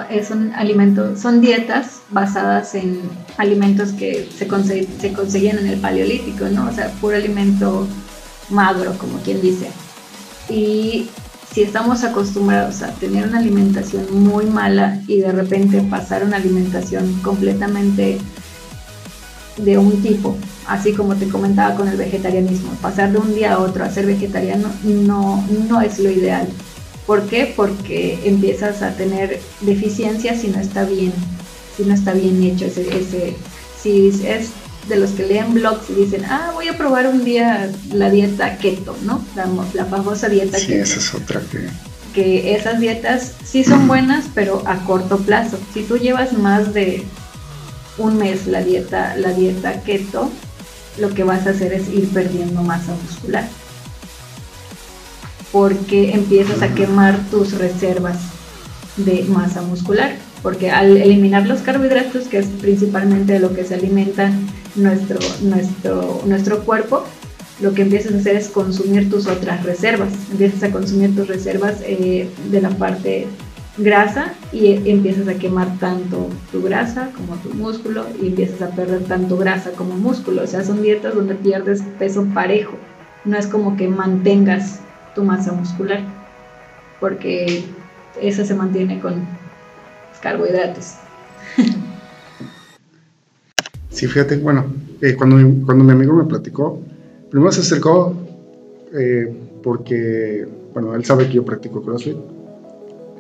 alimentos, son dietas basadas en alimentos que se, se conseguían en el paleolítico, ¿no? O sea, puro alimento magro, como quien dice. Y si estamos acostumbrados a tener una alimentación muy mala y de repente pasar una alimentación completamente de un tipo, así como te comentaba con el vegetarianismo, pasar de un día a otro a ser vegetariano no, no es lo ideal. ¿Por qué? Porque empiezas a tener deficiencias si no está bien, si no está bien hecho ese, ese si es de los que leen blogs y dicen, ah, voy a probar un día la dieta keto, ¿no? La, la famosa dieta sí, esa es otra que... Que esas dietas sí son buenas, pero a corto plazo. Si tú llevas más de un mes la dieta, la dieta keto, lo que vas a hacer es ir perdiendo masa muscular. Porque empiezas a quemar tus reservas de masa muscular. Porque al eliminar los carbohidratos, que es principalmente de lo que se alimentan nuestro, nuestro, nuestro cuerpo, lo que empiezas a hacer es consumir tus otras reservas. Empiezas a consumir tus reservas eh, de la parte grasa y empiezas a quemar tanto tu grasa como tu músculo y empiezas a perder tanto grasa como músculo. O sea, son dietas donde pierdes peso parejo. No es como que mantengas tu masa muscular, porque esa se mantiene con carbohidratos. Sí, fíjate, bueno, eh, cuando, cuando mi amigo me platicó, primero se acercó eh, porque, bueno, él sabe que yo practico CrossFit,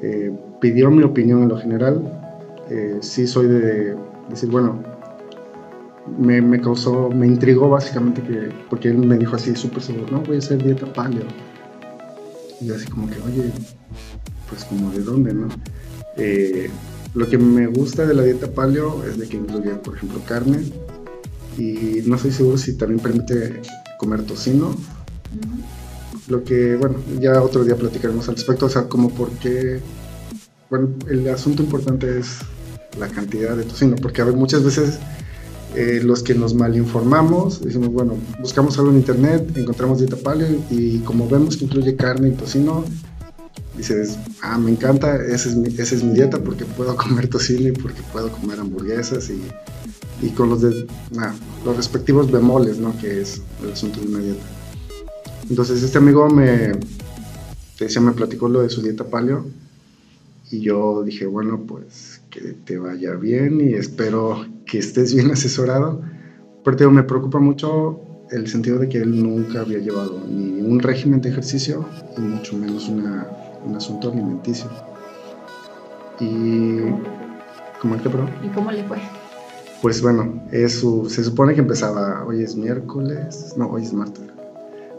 eh, pidió mi opinión en lo general, sí soy de decir, bueno, me, me, causó, me intrigó básicamente que, porque él me dijo así súper seguro, no, voy a hacer dieta paleo. Y así como que, oye, pues como de dónde, ¿no? Lo que me gusta de la dieta paleo es de que incluye, por ejemplo, carne y no estoy seguro si también permite comer tocino. Lo que, bueno, ya otro día platicaremos al respecto, o sea, como porque, bueno, el asunto importante es la cantidad de tocino, porque a ver, muchas veces eh, los que nos malinformamos, decimos, bueno, buscamos algo en internet, encontramos dieta paleo y como vemos que incluye carne y tocino, dices, ah, me encanta, esa es mi, esa es mi dieta porque puedo comer tocino y porque puedo comer hamburguesas y, y con los, de, los respectivos bemoles, ¿no? Que es el asunto de una dieta. Entonces este amigo me, te decía, me platicó lo de su dieta paleo y yo dije, bueno, pues que te vaya bien y espero que estés bien asesorado. Pero me preocupa mucho el sentido de que él nunca había llevado ni un régimen de ejercicio y mucho menos una un asunto alimenticio. Y... ¿Cómo que, bro? ¿Y cómo le fue? Pues bueno, eso, se supone que empezaba, hoy es miércoles, no, hoy es martes.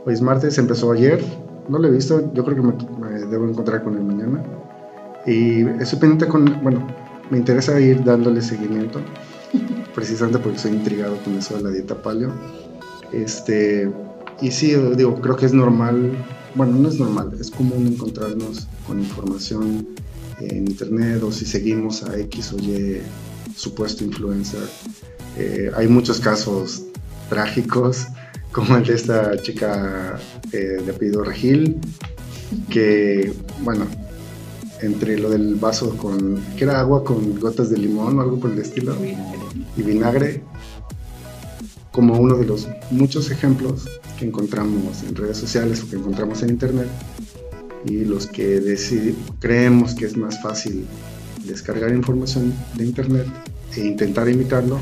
Hoy es martes, empezó ayer, no lo he visto, yo creo que me, debo encontrar con él mañana. Y estoy pendiente con, bueno, me interesa ir dándole seguimiento, precisamente porque soy intrigado con eso de la dieta paleo. Este, y sí, digo, creo que es normal bueno, no es normal, es común encontrarnos con información en internet o si seguimos a X o Y supuesto influencer. Eh, hay muchos casos trágicos, como el de esta chica eh, de apellido Regil, que, bueno, entre lo del vaso con, que era agua con gotas de limón o algo por el estilo, y vinagre, como uno de los muchos ejemplos que encontramos en redes sociales o que encontramos en internet y los que creemos que es más fácil descargar información de internet e intentar imitarlo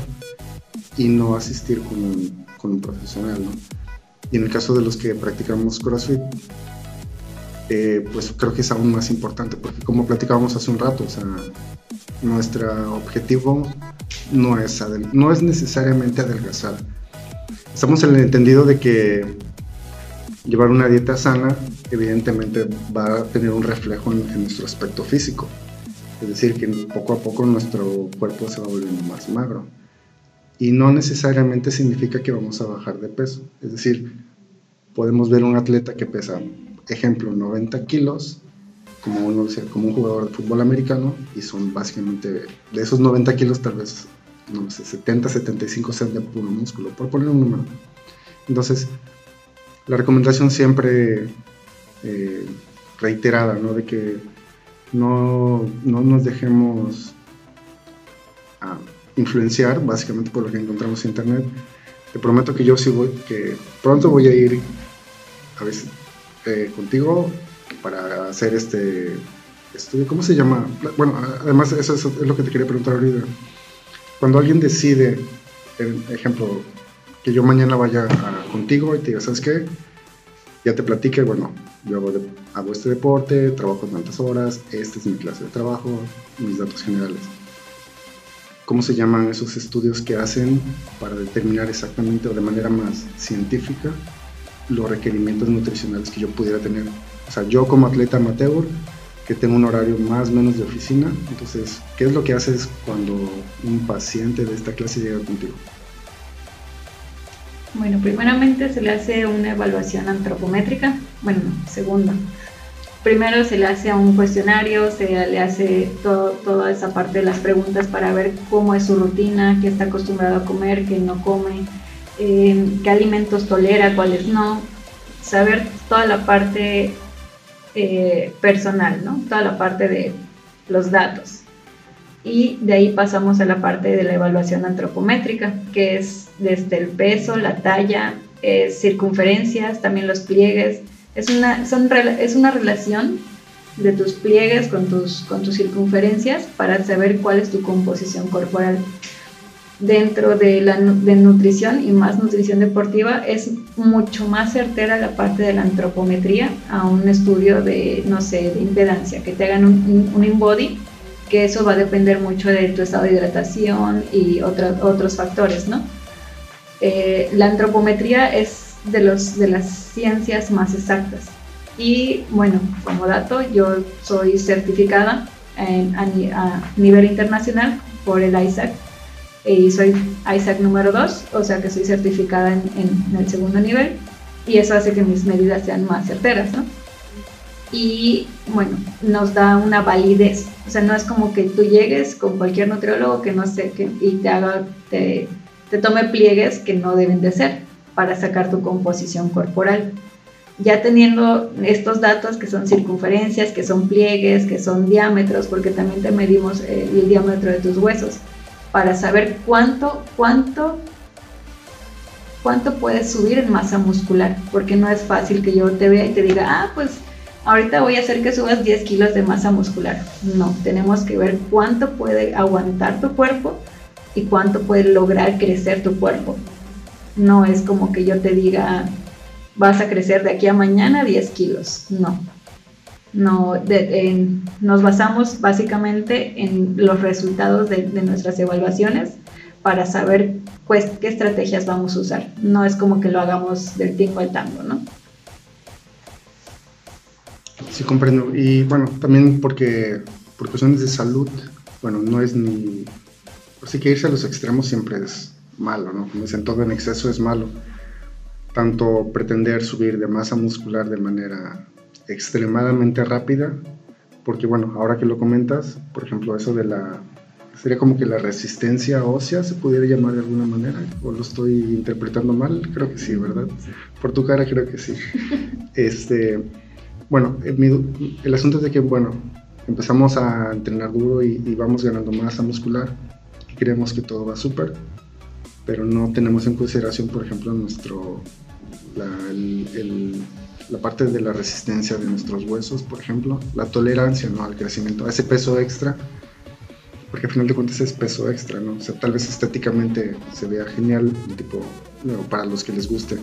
y no asistir con un, con un profesional. Y en el caso de los que practicamos CrossFit, eh, pues creo que es aún más importante porque como platicábamos hace un rato, o sea, nuestro objetivo no es, no es necesariamente adelgazar, Estamos en el entendido de que llevar una dieta sana evidentemente va a tener un reflejo en, nuestro aspecto físico. Es decir, que poco a poco nuestro cuerpo se va volviendo más magro. Y no necesariamente significa que vamos a bajar de peso. Es decir, podemos ver un atleta que pesa, ejemplo, 90 kilos, como, uno, como un jugador de fútbol americano, y son básicamente, de esos 90 kilos, tal vez, no sé, 70, 75 sean de puro músculo, por poner un número. Entonces, la recomendación siempre eh, reiterada, ¿no? De que no, no nos dejemos ah, influenciar, básicamente por lo que encontramos en internet. Te prometo que yo sí voy, que pronto voy a ir a veces eh, contigo para hacer este estudio. ¿Cómo se llama? Bueno, además eso es, lo que te quería preguntar ahorita. Cuando alguien decide, ejemplo, que yo mañana vaya contigo y te diga, ¿sabes qué? Ya te platique, bueno, yo hago, hago este deporte, trabajo tantas horas, esta es mi clase de trabajo, mis datos generales. ¿Cómo se llaman esos estudios que hacen para determinar exactamente o de manera más científica los requerimientos nutricionales que yo pudiera tener? O sea, yo como atleta amateur, que tengo un horario más o menos de oficina, entonces, ¿qué es lo que haces cuando un paciente de esta clase llega contigo? Bueno, primeramente se le hace una evaluación antropométrica, bueno, segunda. Primero se le hace un cuestionario, se le hace toda esa parte de las preguntas para ver cómo es su rutina, qué está acostumbrado a comer, qué no come, eh, qué alimentos tolera, cuáles no. Saber toda la parte eh, personal, ¿no? Toda la parte de los datos y de ahí pasamos a la parte de la evaluación antropométrica, que es desde el peso, la talla, eh, circunferencias, también los pliegues. Es una, son, es una relación de tus pliegues con tus, con tus circunferencias para saber cuál es tu composición corporal. Dentro de la de nutrición y más nutrición deportiva es mucho más certera la parte de la antropometría a un estudio de, no sé, de impedancia, que te hagan un, un InBody que eso va a depender mucho de tu estado de hidratación y otros factores, ¿no? Eh, la antropometría es de, los, de las ciencias más exactas. Y bueno, como dato, yo soy certificada a, nivel internacional por el ISAC y soy ISAC número 2, o sea que soy certificada en, en, el segundo nivel y eso hace que mis medidas sean más certeras, ¿no? Y bueno, nos da una validez o sea, no es como que tú llegues con cualquier nutriólogo que no sé, que, y te haga, te, te tome pliegues que no deben de ser para sacar tu composición corporal. Ya teniendo estos datos que son circunferencias, que son pliegues, que son diámetros, porque también te medimos eh, el diámetro de tus huesos, para saber cuánto, cuánto, cuánto puedes subir en masa muscular, porque no es fácil que yo te vea y te diga, ah, pues ahorita voy a hacer que subas 10 kilos de masa muscular. No, tenemos que ver cuánto puede aguantar tu cuerpo y cuánto puede lograr crecer tu cuerpo. No es como que yo te diga, vas a crecer de aquí a mañana 10 kilos. No. No, nos basamos básicamente en los resultados de, nuestras evaluaciones para saber pues, qué estrategias vamos a usar. No es como que lo hagamos del tingo al tango, ¿no? Sí, comprendo. Y bueno, también porque por cuestiones de salud, bueno, no es ni... Así que irse a los extremos siempre es malo, ¿no? Como dicen, todo en exceso es malo. Tanto pretender subir de masa muscular de manera extremadamente rápida, porque bueno, ahora que lo comentas, por ejemplo, eso de la... Sería como que la resistencia ósea se pudiera llamar de alguna manera, o lo estoy interpretando mal, creo que sí, ¿verdad? Por tu cara creo que sí. Este, bueno, eh, el, asunto es de que, bueno, empezamos a entrenar duro y, vamos ganando masa muscular y creemos que todo va súper, pero no tenemos en consideración, por ejemplo, nuestro, la, parte de la resistencia de nuestros huesos, por ejemplo, la tolerancia ¿no? al crecimiento, a ese peso extra, porque al final de cuentas es peso extra, ¿no? O sea, tal vez estéticamente se vea genial, tipo, para los que les guste.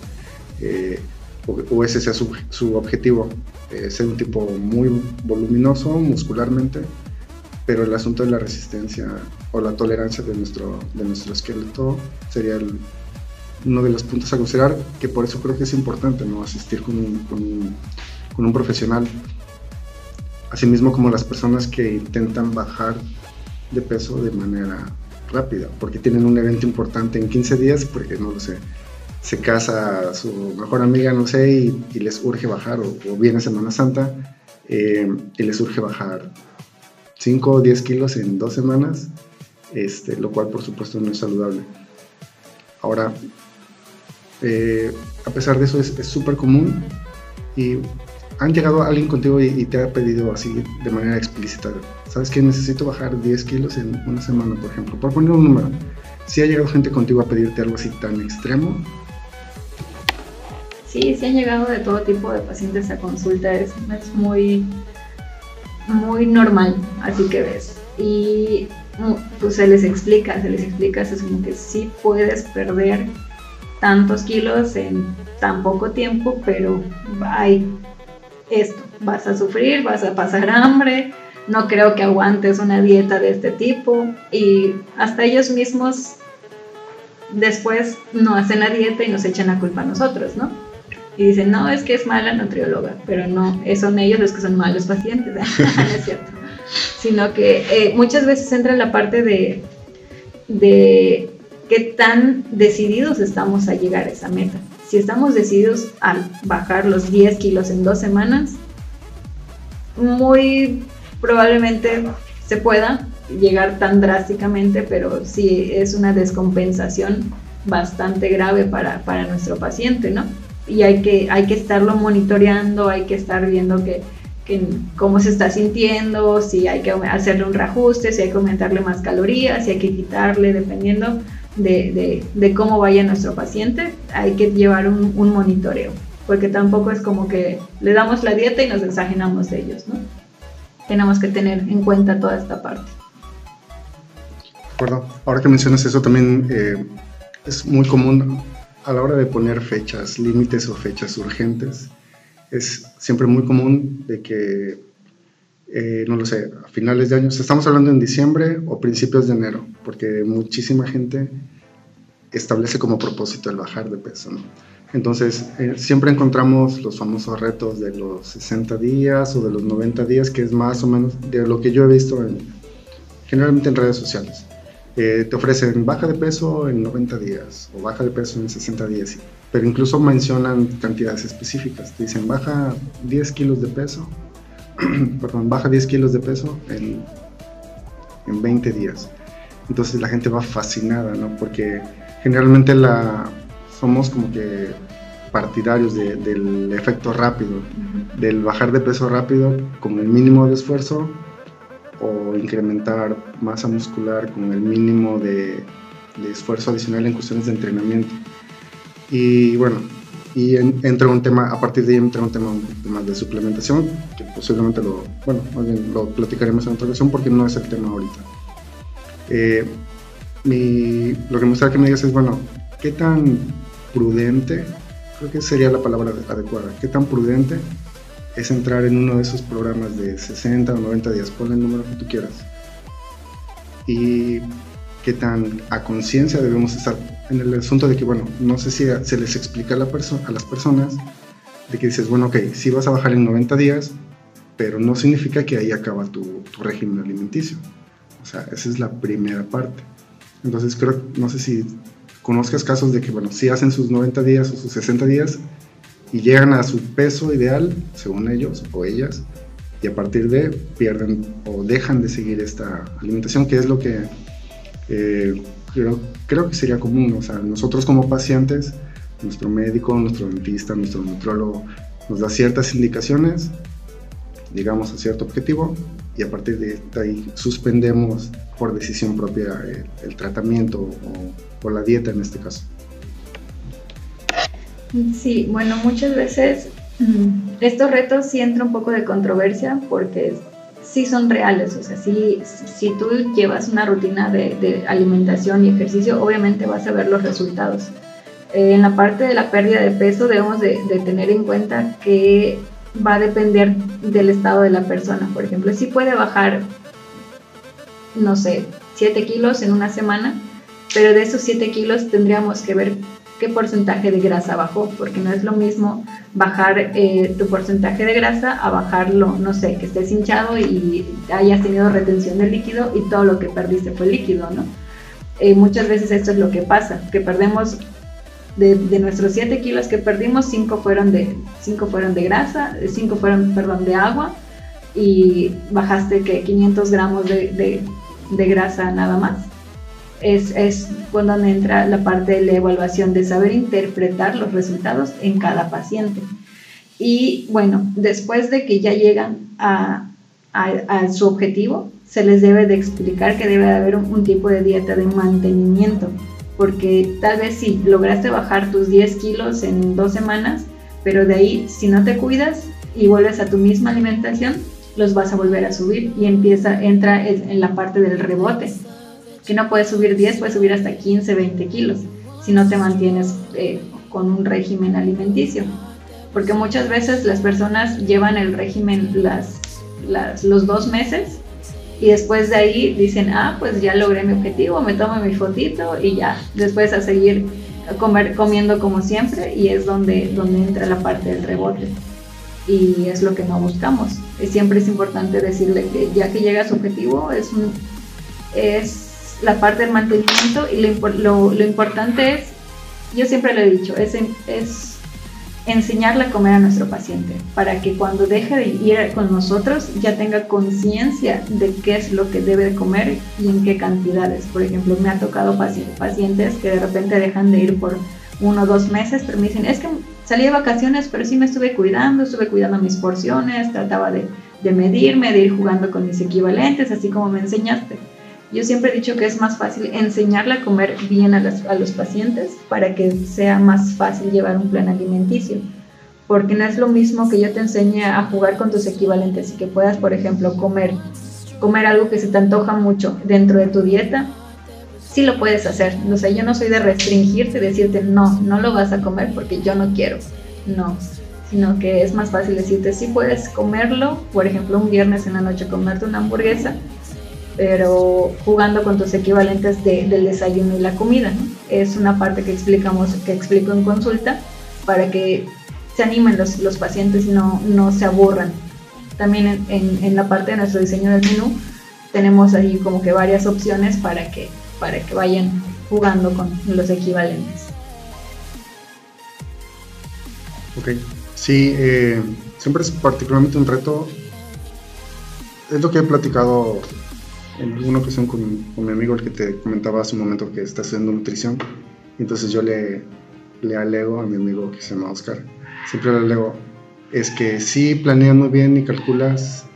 Eh, o, ese sea su, objetivo, eh, ser un tipo muy voluminoso muscularmente, pero el asunto de la resistencia o la tolerancia de nuestro, de nuestro esqueleto sería uno de los puntos a considerar, que por eso creo que es importante ¿no? asistir con un, con, con un profesional. Asimismo como las personas que intentan bajar de peso de manera rápida, porque tienen un evento importante en 15 días, porque no lo sé, se casa su mejor amiga, no sé, y, les urge bajar, o, viene Semana Santa eh, y les urge bajar 5 o 10 kilos en dos semanas, este, lo cual por supuesto no es saludable. Ahora, eh, a pesar de eso es súper común y han llegado alguien contigo y, te ha pedido así de manera explícita, ¿sabes que necesito bajar 10 kilos en una semana, por ejemplo? Por poner un número, si ha llegado gente contigo a pedirte algo así tan extremo, Sí, sí han llegado de todo tipo de pacientes a consulta, es, muy, muy normal, así que ves. Y pues se les explica, se les explica, es como que sí puedes perder tantos kilos en tan poco tiempo, pero hay esto, vas a sufrir, vas a pasar hambre, no creo que aguantes una dieta de este tipo y hasta ellos mismos después no hacen la dieta y nos echan la culpa a nosotros, ¿no? Y dicen, no, es que es mala nutrióloga, pero no, son ellos los que son malos pacientes, no es cierto. Sino que eh, muchas veces entra la parte de, de qué tan decididos estamos a llegar a esa meta. Si estamos decididos a bajar los 10 kilos en dos semanas, muy probablemente se pueda llegar tan drásticamente, pero sí es una descompensación bastante grave para, para nuestro paciente, ¿no? Y hay que, hay que estarlo monitoreando, hay que estar viendo que, cómo se está sintiendo, si hay que hacerle un reajuste, si hay que aumentarle más calorías, si hay que quitarle, dependiendo de, de, cómo vaya nuestro paciente, hay que llevar un, un, monitoreo, porque tampoco es como que le damos la dieta y nos exageramos de ellos, ¿no? Tenemos que tener en cuenta toda esta parte. De acuerdo. Ahora que mencionas eso, también eh, es muy común a la hora de poner fechas, límites o fechas urgentes, es siempre muy común de que, eh, no lo sé, a finales de año, estamos hablando en diciembre o principios de enero, porque muchísima gente establece como propósito el bajar de peso. Entonces, eh, siempre encontramos los famosos retos de los 60 días o de los 90 días, que es más o menos de lo que yo he visto en, generalmente en redes sociales. Eh, te ofrecen baja de peso en 90 días o baja de peso en 60 días, pero incluso mencionan cantidades específicas. Te dicen baja 10 kilos de peso, perdón, baja 10 kilos de peso en, en 20 días. Entonces la gente va fascinada, ¿no? Porque generalmente la, somos como que partidarios del efecto rápido, del bajar de peso rápido con el mínimo de esfuerzo o incrementar masa muscular con el mínimo de, esfuerzo adicional en cuestiones de entrenamiento. Y bueno, y entra un tema, a partir de ahí entra un tema, más de suplementación, que posiblemente lo, bueno, lo platicaremos en otra ocasión porque no es el tema ahorita. Eh, lo que me gustaría que me digas es, bueno, ¿qué tan prudente, creo que sería la palabra adecuada, qué tan prudente es entrar en uno de esos programas de 60 o 90 días, ponle el número que tú quieras. Y qué tan a conciencia debemos estar en el asunto de que, bueno, no sé si se les explica a, la a las personas de que dices, bueno, ok, sí vas a bajar en 90 días, pero no significa que ahí acaba tu, tu régimen alimenticio. O sea, esa es la primera parte. Entonces creo, no sé si conozcas casos de que, bueno, sí hacen sus 90 días o sus 60 días, y llegan a su peso ideal, según ellos o ellas, y a partir de pierden o dejan de seguir esta alimentación, que es lo que eh, creo, creo, que sería común. O sea, nosotros como pacientes, nuestro médico, nuestro dentista, nuestro nutrólogo nos da ciertas indicaciones, llegamos a cierto objetivo y a partir de ahí suspendemos por decisión propia el, tratamiento o, o la dieta en este caso. Sí, bueno, muchas veces mm, estos retos sí entra un poco de controversia porque sí son reales, o sea, sí, si tú llevas una rutina de, alimentación y ejercicio, obviamente vas a ver los resultados. Eh, en la parte de la pérdida de peso debemos de, tener en cuenta que va a depender del estado de la persona. Por ejemplo, si puede bajar, no sé, 7 kilos en una semana, pero de esos 7 kilos tendríamos que ver qué porcentaje de grasa bajó, porque no es lo mismo bajar eh, tu porcentaje de grasa a bajarlo, no sé, que estés hinchado y hayas tenido retención de líquido y todo lo que perdiste fue líquido, ¿no? Eh, muchas veces esto es lo que pasa, que perdemos De, nuestros 7 kilos que perdimos, 5 fueron de, cinco fueron de grasa, 5 fueron, perdón, de agua y bajaste que 500 gramos de, de, grasa nada más. Es, cuando entra la parte de la evaluación, de saber interpretar los resultados en cada paciente. Y bueno, después de que ya llegan a, su objetivo, se les debe de explicar que debe de haber un, tipo de dieta de mantenimiento, porque tal vez si lograste bajar tus 10 kilos en dos semanas, pero de ahí si no te cuidas y vuelves a tu misma alimentación, los vas a volver a subir y empieza, entra en la parte del rebote. Si no puedes subir 10, puedes subir hasta 15, 20 kilos, si no te mantienes eh, con un régimen alimenticio. Porque muchas veces las personas llevan el régimen las los dos meses y después de ahí dicen, ah, pues ya logré mi objetivo, me tomo mi fotito y ya, después a seguir comer, comiendo como siempre y es donde, donde entra la parte del rebote y es lo que no buscamos. Siempre es importante decirle que ya que llega a su objetivo es, un, es la parte del mantenimiento y lo, importante es, yo siempre lo he dicho, es, enseñarle a comer a nuestro paciente para que cuando deje de ir con nosotros ya tenga conciencia de qué es lo que debe de comer y en qué cantidades. Por ejemplo, me ha tocado pacientes que de repente dejan de ir por uno o dos meses, pero me dicen, es que salí de vacaciones, pero sí me estuve cuidando, estuve cuidando mis porciones, trataba de, de medirme, de ir jugando con mis equivalentes, así como me enseñaste yo siempre he dicho que es más fácil enseñarle a comer bien a, los pacientes para que sea más fácil llevar un plan alimenticio. Porque no es lo mismo que yo te enseñe a jugar con tus equivalentes y que puedas, por ejemplo, comer, comer algo que se te antoja mucho dentro de tu dieta. Sí lo puedes hacer. O sea, yo no soy de restringirte, decirte no, no lo vas a comer porque yo no quiero. No, sino que es más fácil decirte sí puedes comerlo, por ejemplo, un viernes en la noche comerte una hamburguesa pero jugando con tus equivalentes del desayuno y la comida. Es una parte que explicamos, que explico en consulta para que se animen los, los pacientes y no, no se aburran. También en, en, la parte de nuestro diseño del menú tenemos ahí como que varias opciones para que, para que vayan jugando con los equivalentes. Ok, sí, eh, siempre es particularmente un reto. Es lo que he platicado en alguna ocasión con, con, mi amigo, el que te comentaba hace un momento que está haciendo nutrición. entonces yo le, le alego a mi amigo que se llama Oscar. Siempre le alego, es que si planeas muy bien y calculas,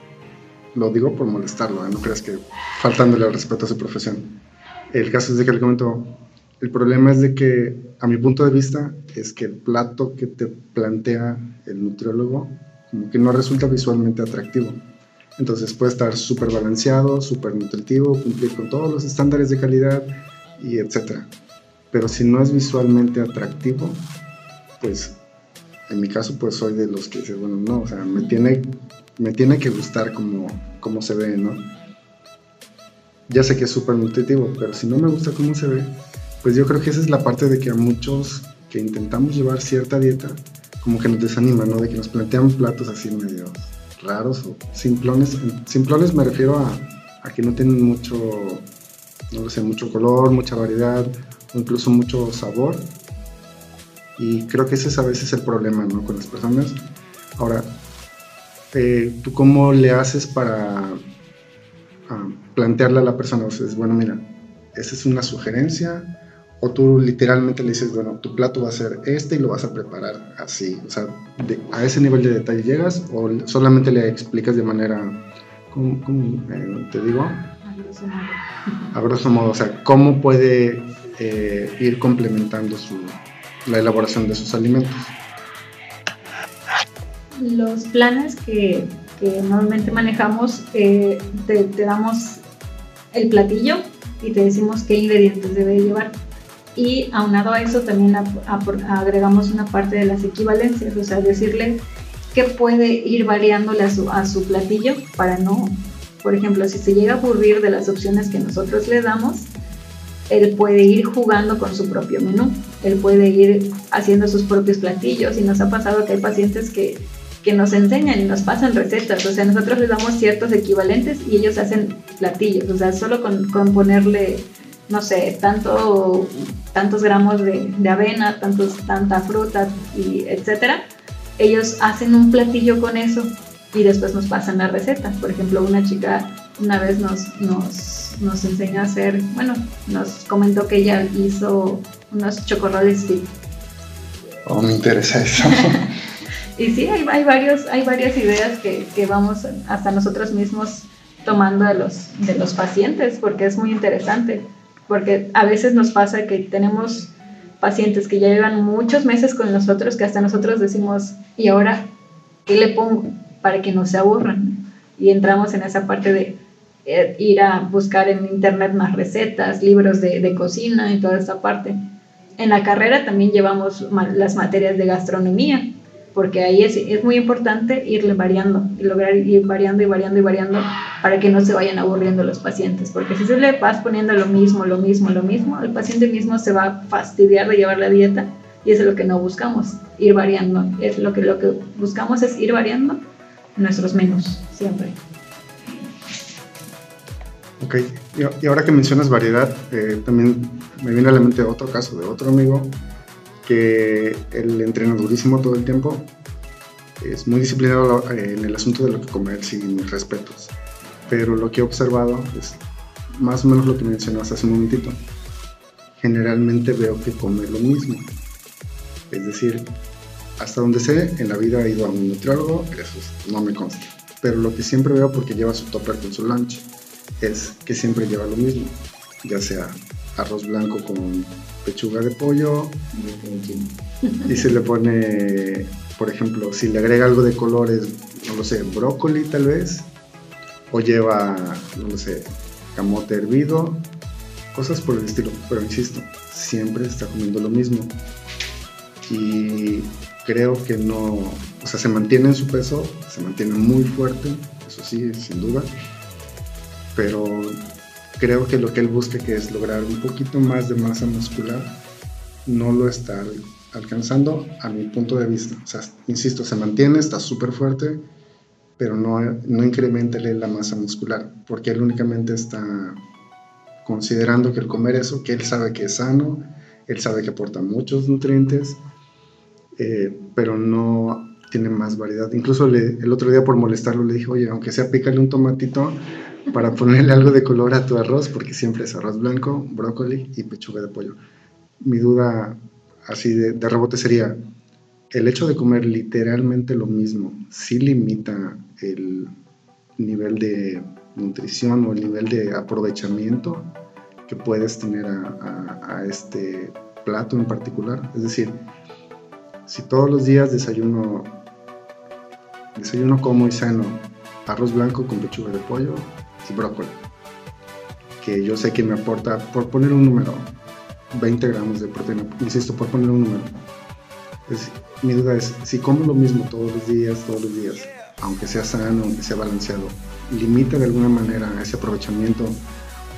lo digo por molestarlo, ¿eh? no creas que faltándole al respeto a su profesión. El caso es de que le comento, el problema es de que, a mi punto de vista, es que el plato que te plantea el nutriólogo como que no resulta visualmente atractivo. Entonces puede estar súper balanceado, súper nutritivo, cumplir con todos los estándares de calidad y etcétera. Pero si no es visualmente atractivo, pues en mi caso pues soy de los que dicen, bueno, no, o sea, me tiene, me tiene que gustar como, como se ve, ¿no? Ya sé que es súper nutritivo, pero si no me gusta cómo se ve, pues yo creo que esa es la parte de que a muchos que intentamos llevar cierta dieta, como que nos desanima, ¿no? De que nos plantean platos así medio raros o simplones. Simplones me refiero a, que no tienen mucho, no sé, mucho color, mucha variedad incluso mucho sabor. Y creo que ese es a veces el problema ¿no? con las personas. Ahora, eh, ¿tú cómo le haces para plantearle a la persona? O sea, es, bueno, mira, esa es una sugerencia, o tú literalmente le dices, bueno, tu plato va a ser este y lo vas a preparar así. O sea, a ese nivel de detalle llegas o solamente le explicas de manera, ¿cómo, eh, te digo? A grosso modo. o sea, cómo puede eh, ir complementando su, la elaboración de sus alimentos. Los planes que, que normalmente manejamos, eh, te, te damos el platillo y te decimos qué ingredientes debe llevar y aunado a eso también agregamos una parte de las equivalencias, o sea, decirle que puede ir variándole a su, a su platillo para no, por ejemplo, si se llega a aburrir de las opciones que nosotros le damos, él puede ir jugando con su propio menú, él puede ir haciendo sus propios platillos y nos ha pasado que hay pacientes que, que nos enseñan y nos pasan recetas, o sea, nosotros les damos ciertos equivalentes y ellos hacen platillos, o sea, solo con, con ponerle no sé, tanto, tantos gramos de, de avena, tantos, tanta fruta, y etcétera, ellos hacen un platillo con eso y después nos pasan la receta. Por ejemplo, una chica una vez nos, nos, nos enseñó a hacer, bueno, nos comentó que ella hizo unos chocorroles fit. Oh, me interesa eso. y sí, hay, hay, varios, hay varias ideas que, que, vamos hasta nosotros mismos tomando de los, de los pacientes, porque es muy interesante, porque a veces nos pasa que tenemos pacientes que ya llevan muchos meses con nosotros, que hasta nosotros decimos, ¿y ahora qué le pongo? Para que no se aburran. Y entramos en esa parte de eh, ir a buscar en internet más recetas, libros de, de cocina y toda esa parte. En la carrera también llevamos las materias de gastronomía, porque ahí es, es, muy importante irle variando y lograr ir variando y variando y variando para que no se vayan aburriendo los pacientes, porque si se le vas poniendo lo mismo, lo mismo, lo mismo, el paciente mismo se va a fastidiar de llevar la dieta y eso es lo que no buscamos, ir variando, es lo que, lo que buscamos es ir variando nuestros menús siempre. Ok, y, ahora que mencionas variedad, eh, también me viene a la mente otro caso de otro amigo que él entrena durísimo todo el tiempo, es muy disciplinado eh, en el asunto de lo que comer sin respetos, pero lo que he observado es más o menos lo que mencionaste hace un momentito. Generalmente veo que come lo mismo, es decir, hasta donde sé, en la vida ha ido a un nutriólogo, eso no me consta, pero lo que siempre veo porque lleva su topper con su lunch es que siempre lleva lo mismo, ya sea arroz blanco con pechuga de pollo y se le pone, por ejemplo, si le agrega algo de colores, no lo sé, brócoli tal vez, o lleva, no lo sé, camote hervido, cosas por el estilo, pero insisto, siempre está comiendo lo mismo. Y creo que no, o sea, se mantiene en su peso, se mantiene muy fuerte, eso sí, sin duda, pero creo que lo que él busca, que es lograr un poquito más de masa muscular, no lo está alcanzando a mi punto de vista. O sea, insisto, se mantiene, está súper fuerte, pero no, no incrementa la masa muscular, porque él únicamente está considerando que el comer eso, que él sabe que es sano, él sabe que aporta muchos nutrientes, eh, pero no tiene más variedad. Incluso el otro día por molestarlo le dije, oye, aunque sea pícale un tomatito, para ponerle algo de color a tu arroz, porque siempre es arroz blanco, brócoli y pechuga de pollo. Mi duda así de, rebote sería, ¿el hecho de comer literalmente lo mismo sí limita el nivel de nutrición o el nivel de aprovechamiento que puedes tener a, a este plato en particular? Es decir, si todos los días desayuno, desayuno como y sano arroz blanco con pechuga de pollo, y brócoli, que yo sé que me aporta, por poner un número, 20 gramos de proteína, insisto, por poner un número. mi duda es, si como lo mismo todos los días, todos los días, aunque sea sano, aunque sea balanceado, limita de alguna manera ese aprovechamiento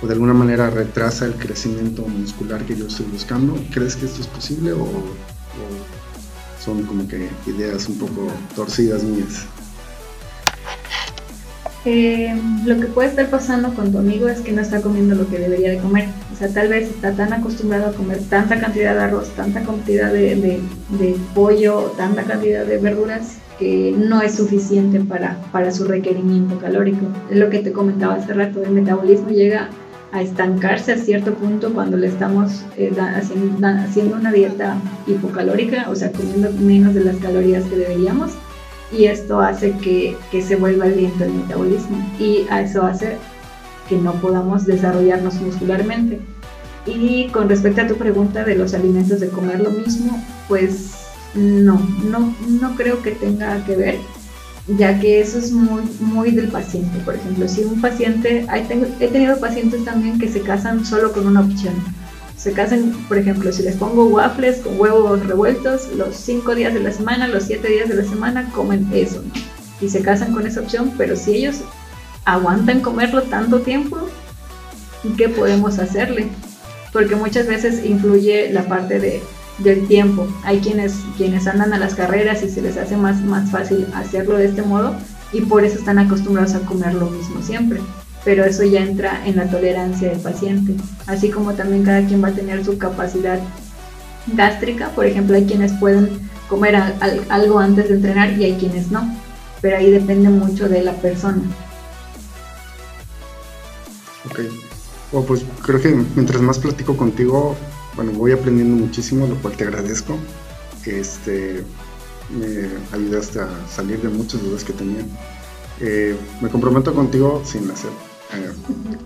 o de alguna manera retrasa el crecimiento muscular que yo estoy buscando? ¿Crees que esto es posible o son como que ideas un poco torcidas mías? lo que puede estar pasando con tu amigo es que no está comiendo lo que debería de comer. O sea, tal vez está tan acostumbrado a comer tanta cantidad de arroz, tanta cantidad de, de, pollo, tanta cantidad de verduras que no es suficiente para, para su requerimiento calórico. Es lo que te comentaba hace rato, el metabolismo llega a estancarse a cierto punto cuando le estamos eh, haciendo, haciendo una dieta hipocalórica, o sea, comiendo menos de las calorías que deberíamos y esto hace que, que, se vuelva lento el metabolismo y a eso hace que no podamos desarrollarnos muscularmente. Y con respecto a tu pregunta de los alimentos de comer lo mismo, pues no, no, no creo que tenga que ver, ya que eso es muy, muy del paciente. Por ejemplo, si un paciente, he tenido pacientes también que se casan solo con una opción se casan, por ejemplo, si les pongo waffles con huevos revueltos, los cinco días de la semana, los siete días de la semana comen eso, Y se casan con esa opción, pero si ellos aguantan comerlo tanto tiempo, ¿qué podemos hacerle? Porque muchas veces influye la parte de, del tiempo. Hay quienes, quienes andan a las carreras y se les hace más, más fácil hacerlo de este modo y por eso están acostumbrados a comer lo mismo siempre. pero eso ya entra en la tolerancia del paciente, así como también cada quien va a tener su capacidad gástrica, por ejemplo, hay quienes pueden comer algo antes de entrenar y hay quienes no, pero ahí depende mucho de la persona. Ok, oh, pues creo que mientras más platico contigo, bueno, voy aprendiendo muchísimo, lo cual te agradezco. Este, me ayudaste a salir de muchas dudas que tenía. Eh, me comprometo contigo sin hacer eh,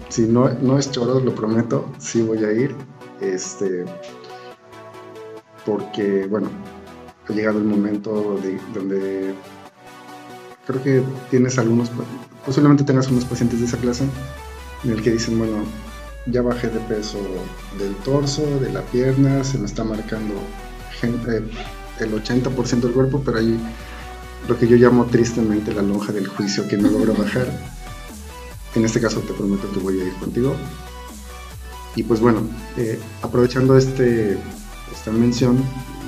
si no, no es choro, lo prometo, sí voy a ir. Este, porque, bueno, ha llegado el momento de, donde creo que tienes algunos, posiblemente tengas unos pacientes de esa clase en el que dicen, bueno, ya bajé de peso del torso, de la pierna, se me está marcando eh, el 80% del cuerpo, pero hay lo que yo llamo tristemente la lonja del juicio que no logro bajar. En este caso te prometo que voy a ir contigo. Y pues bueno, eh, aprovechando este, esta mención,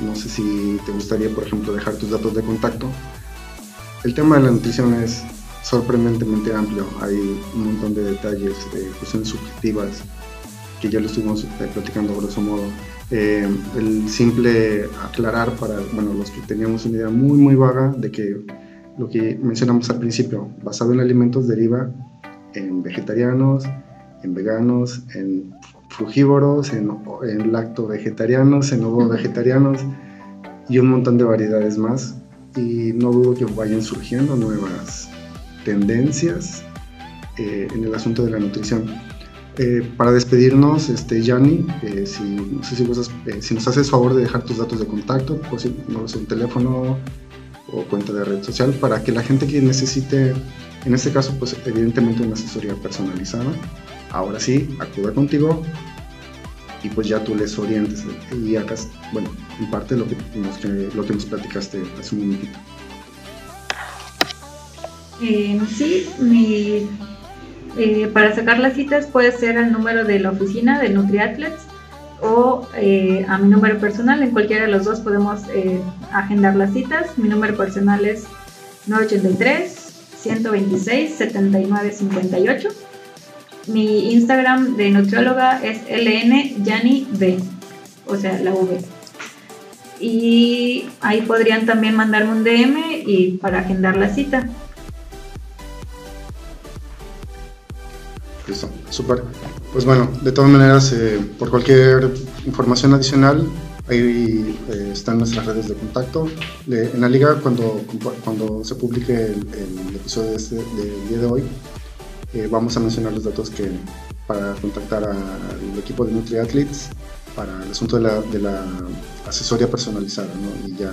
no sé si te gustaría, por ejemplo, dejar tus datos de contacto. El tema de la nutrición es sorprendentemente amplio. Hay un montón de detalles, de cuestiones subjetivas, que ya lo estuvimos eh, platicando grosso modo. Eh, el simple aclarar para bueno, los que teníamos una idea muy, muy vaga de que lo que mencionamos al principio, basado en alimentos, deriva en vegetarianos, en veganos, en frugívoros, en, en lacto vegetarianos, en ovo vegetarianos y un montón de variedades más. Y no dudo que vayan surgiendo nuevas tendencias eh, en el asunto de la nutrición. Eh, para despedirnos, este, Yanni, eh, si, no sé si, si, nos haces favor de dejar tus datos de contacto, pues, no sé, un teléfono o cuenta de red social, para que la gente que necesite en este caso, pues evidentemente una asesoría personalizada. Ahora sí, acuda contigo y pues ya tú les orientes y hagas, bueno, en parte lo que, lo que nos platicaste hace un momentito. Eh, sí, eh, para sacar las citas puede ser al número de la oficina de NutriAthletes o eh, a mi número personal. En cualquiera de los dos podemos agendar las citas. Mi número personal es 983 126 79 58. Mi Instagram de nutrióloga es lnyani o sea, la V. Y ahí podrían también mandarme un DM y para agendar la cita. Listo, súper. Pues bueno, de todas maneras, eh, por cualquier información adicional, Ahí eh, están nuestras redes de contacto. en la liga, cuando, cuando se publique el, episodio de este, del día de hoy, eh, vamos a mencionar los datos que para contactar al equipo de NutriAthletes para el asunto de la, de la asesoría personalizada, ¿no? y ya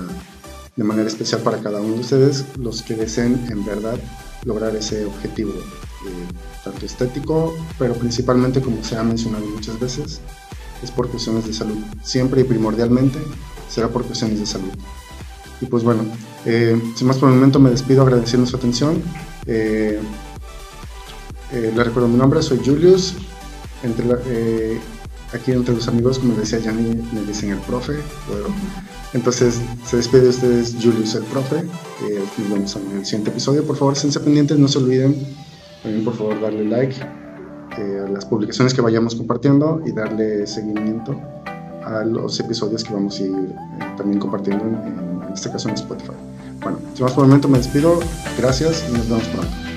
de manera especial para cada uno de ustedes, los que deseen en verdad lograr ese objetivo, eh, tanto estético, pero principalmente, como se ha mencionado muchas veces, es por cuestiones de salud. Siempre y primordialmente será por cuestiones de salud. Y pues bueno, eh, sin más por el momento me despido agradeciendo su atención. Eh, eh, le recuerdo mi nombre, soy Julius. Entre aquí entre los amigos, como decía Yanni, me dicen el profe. entonces se despide de ustedes Julius el profe. nos vemos en el siguiente episodio. Por favor, estén pendientes, no se olviden. También por favor darle like eh, a las publicaciones que vayamos compartiendo y darle seguimiento a los episodios que vamos a ir eh, también compartiendo en, en, este caso en Spotify. Bueno, sin más por el momento me despido, gracias y nos vemos pronto.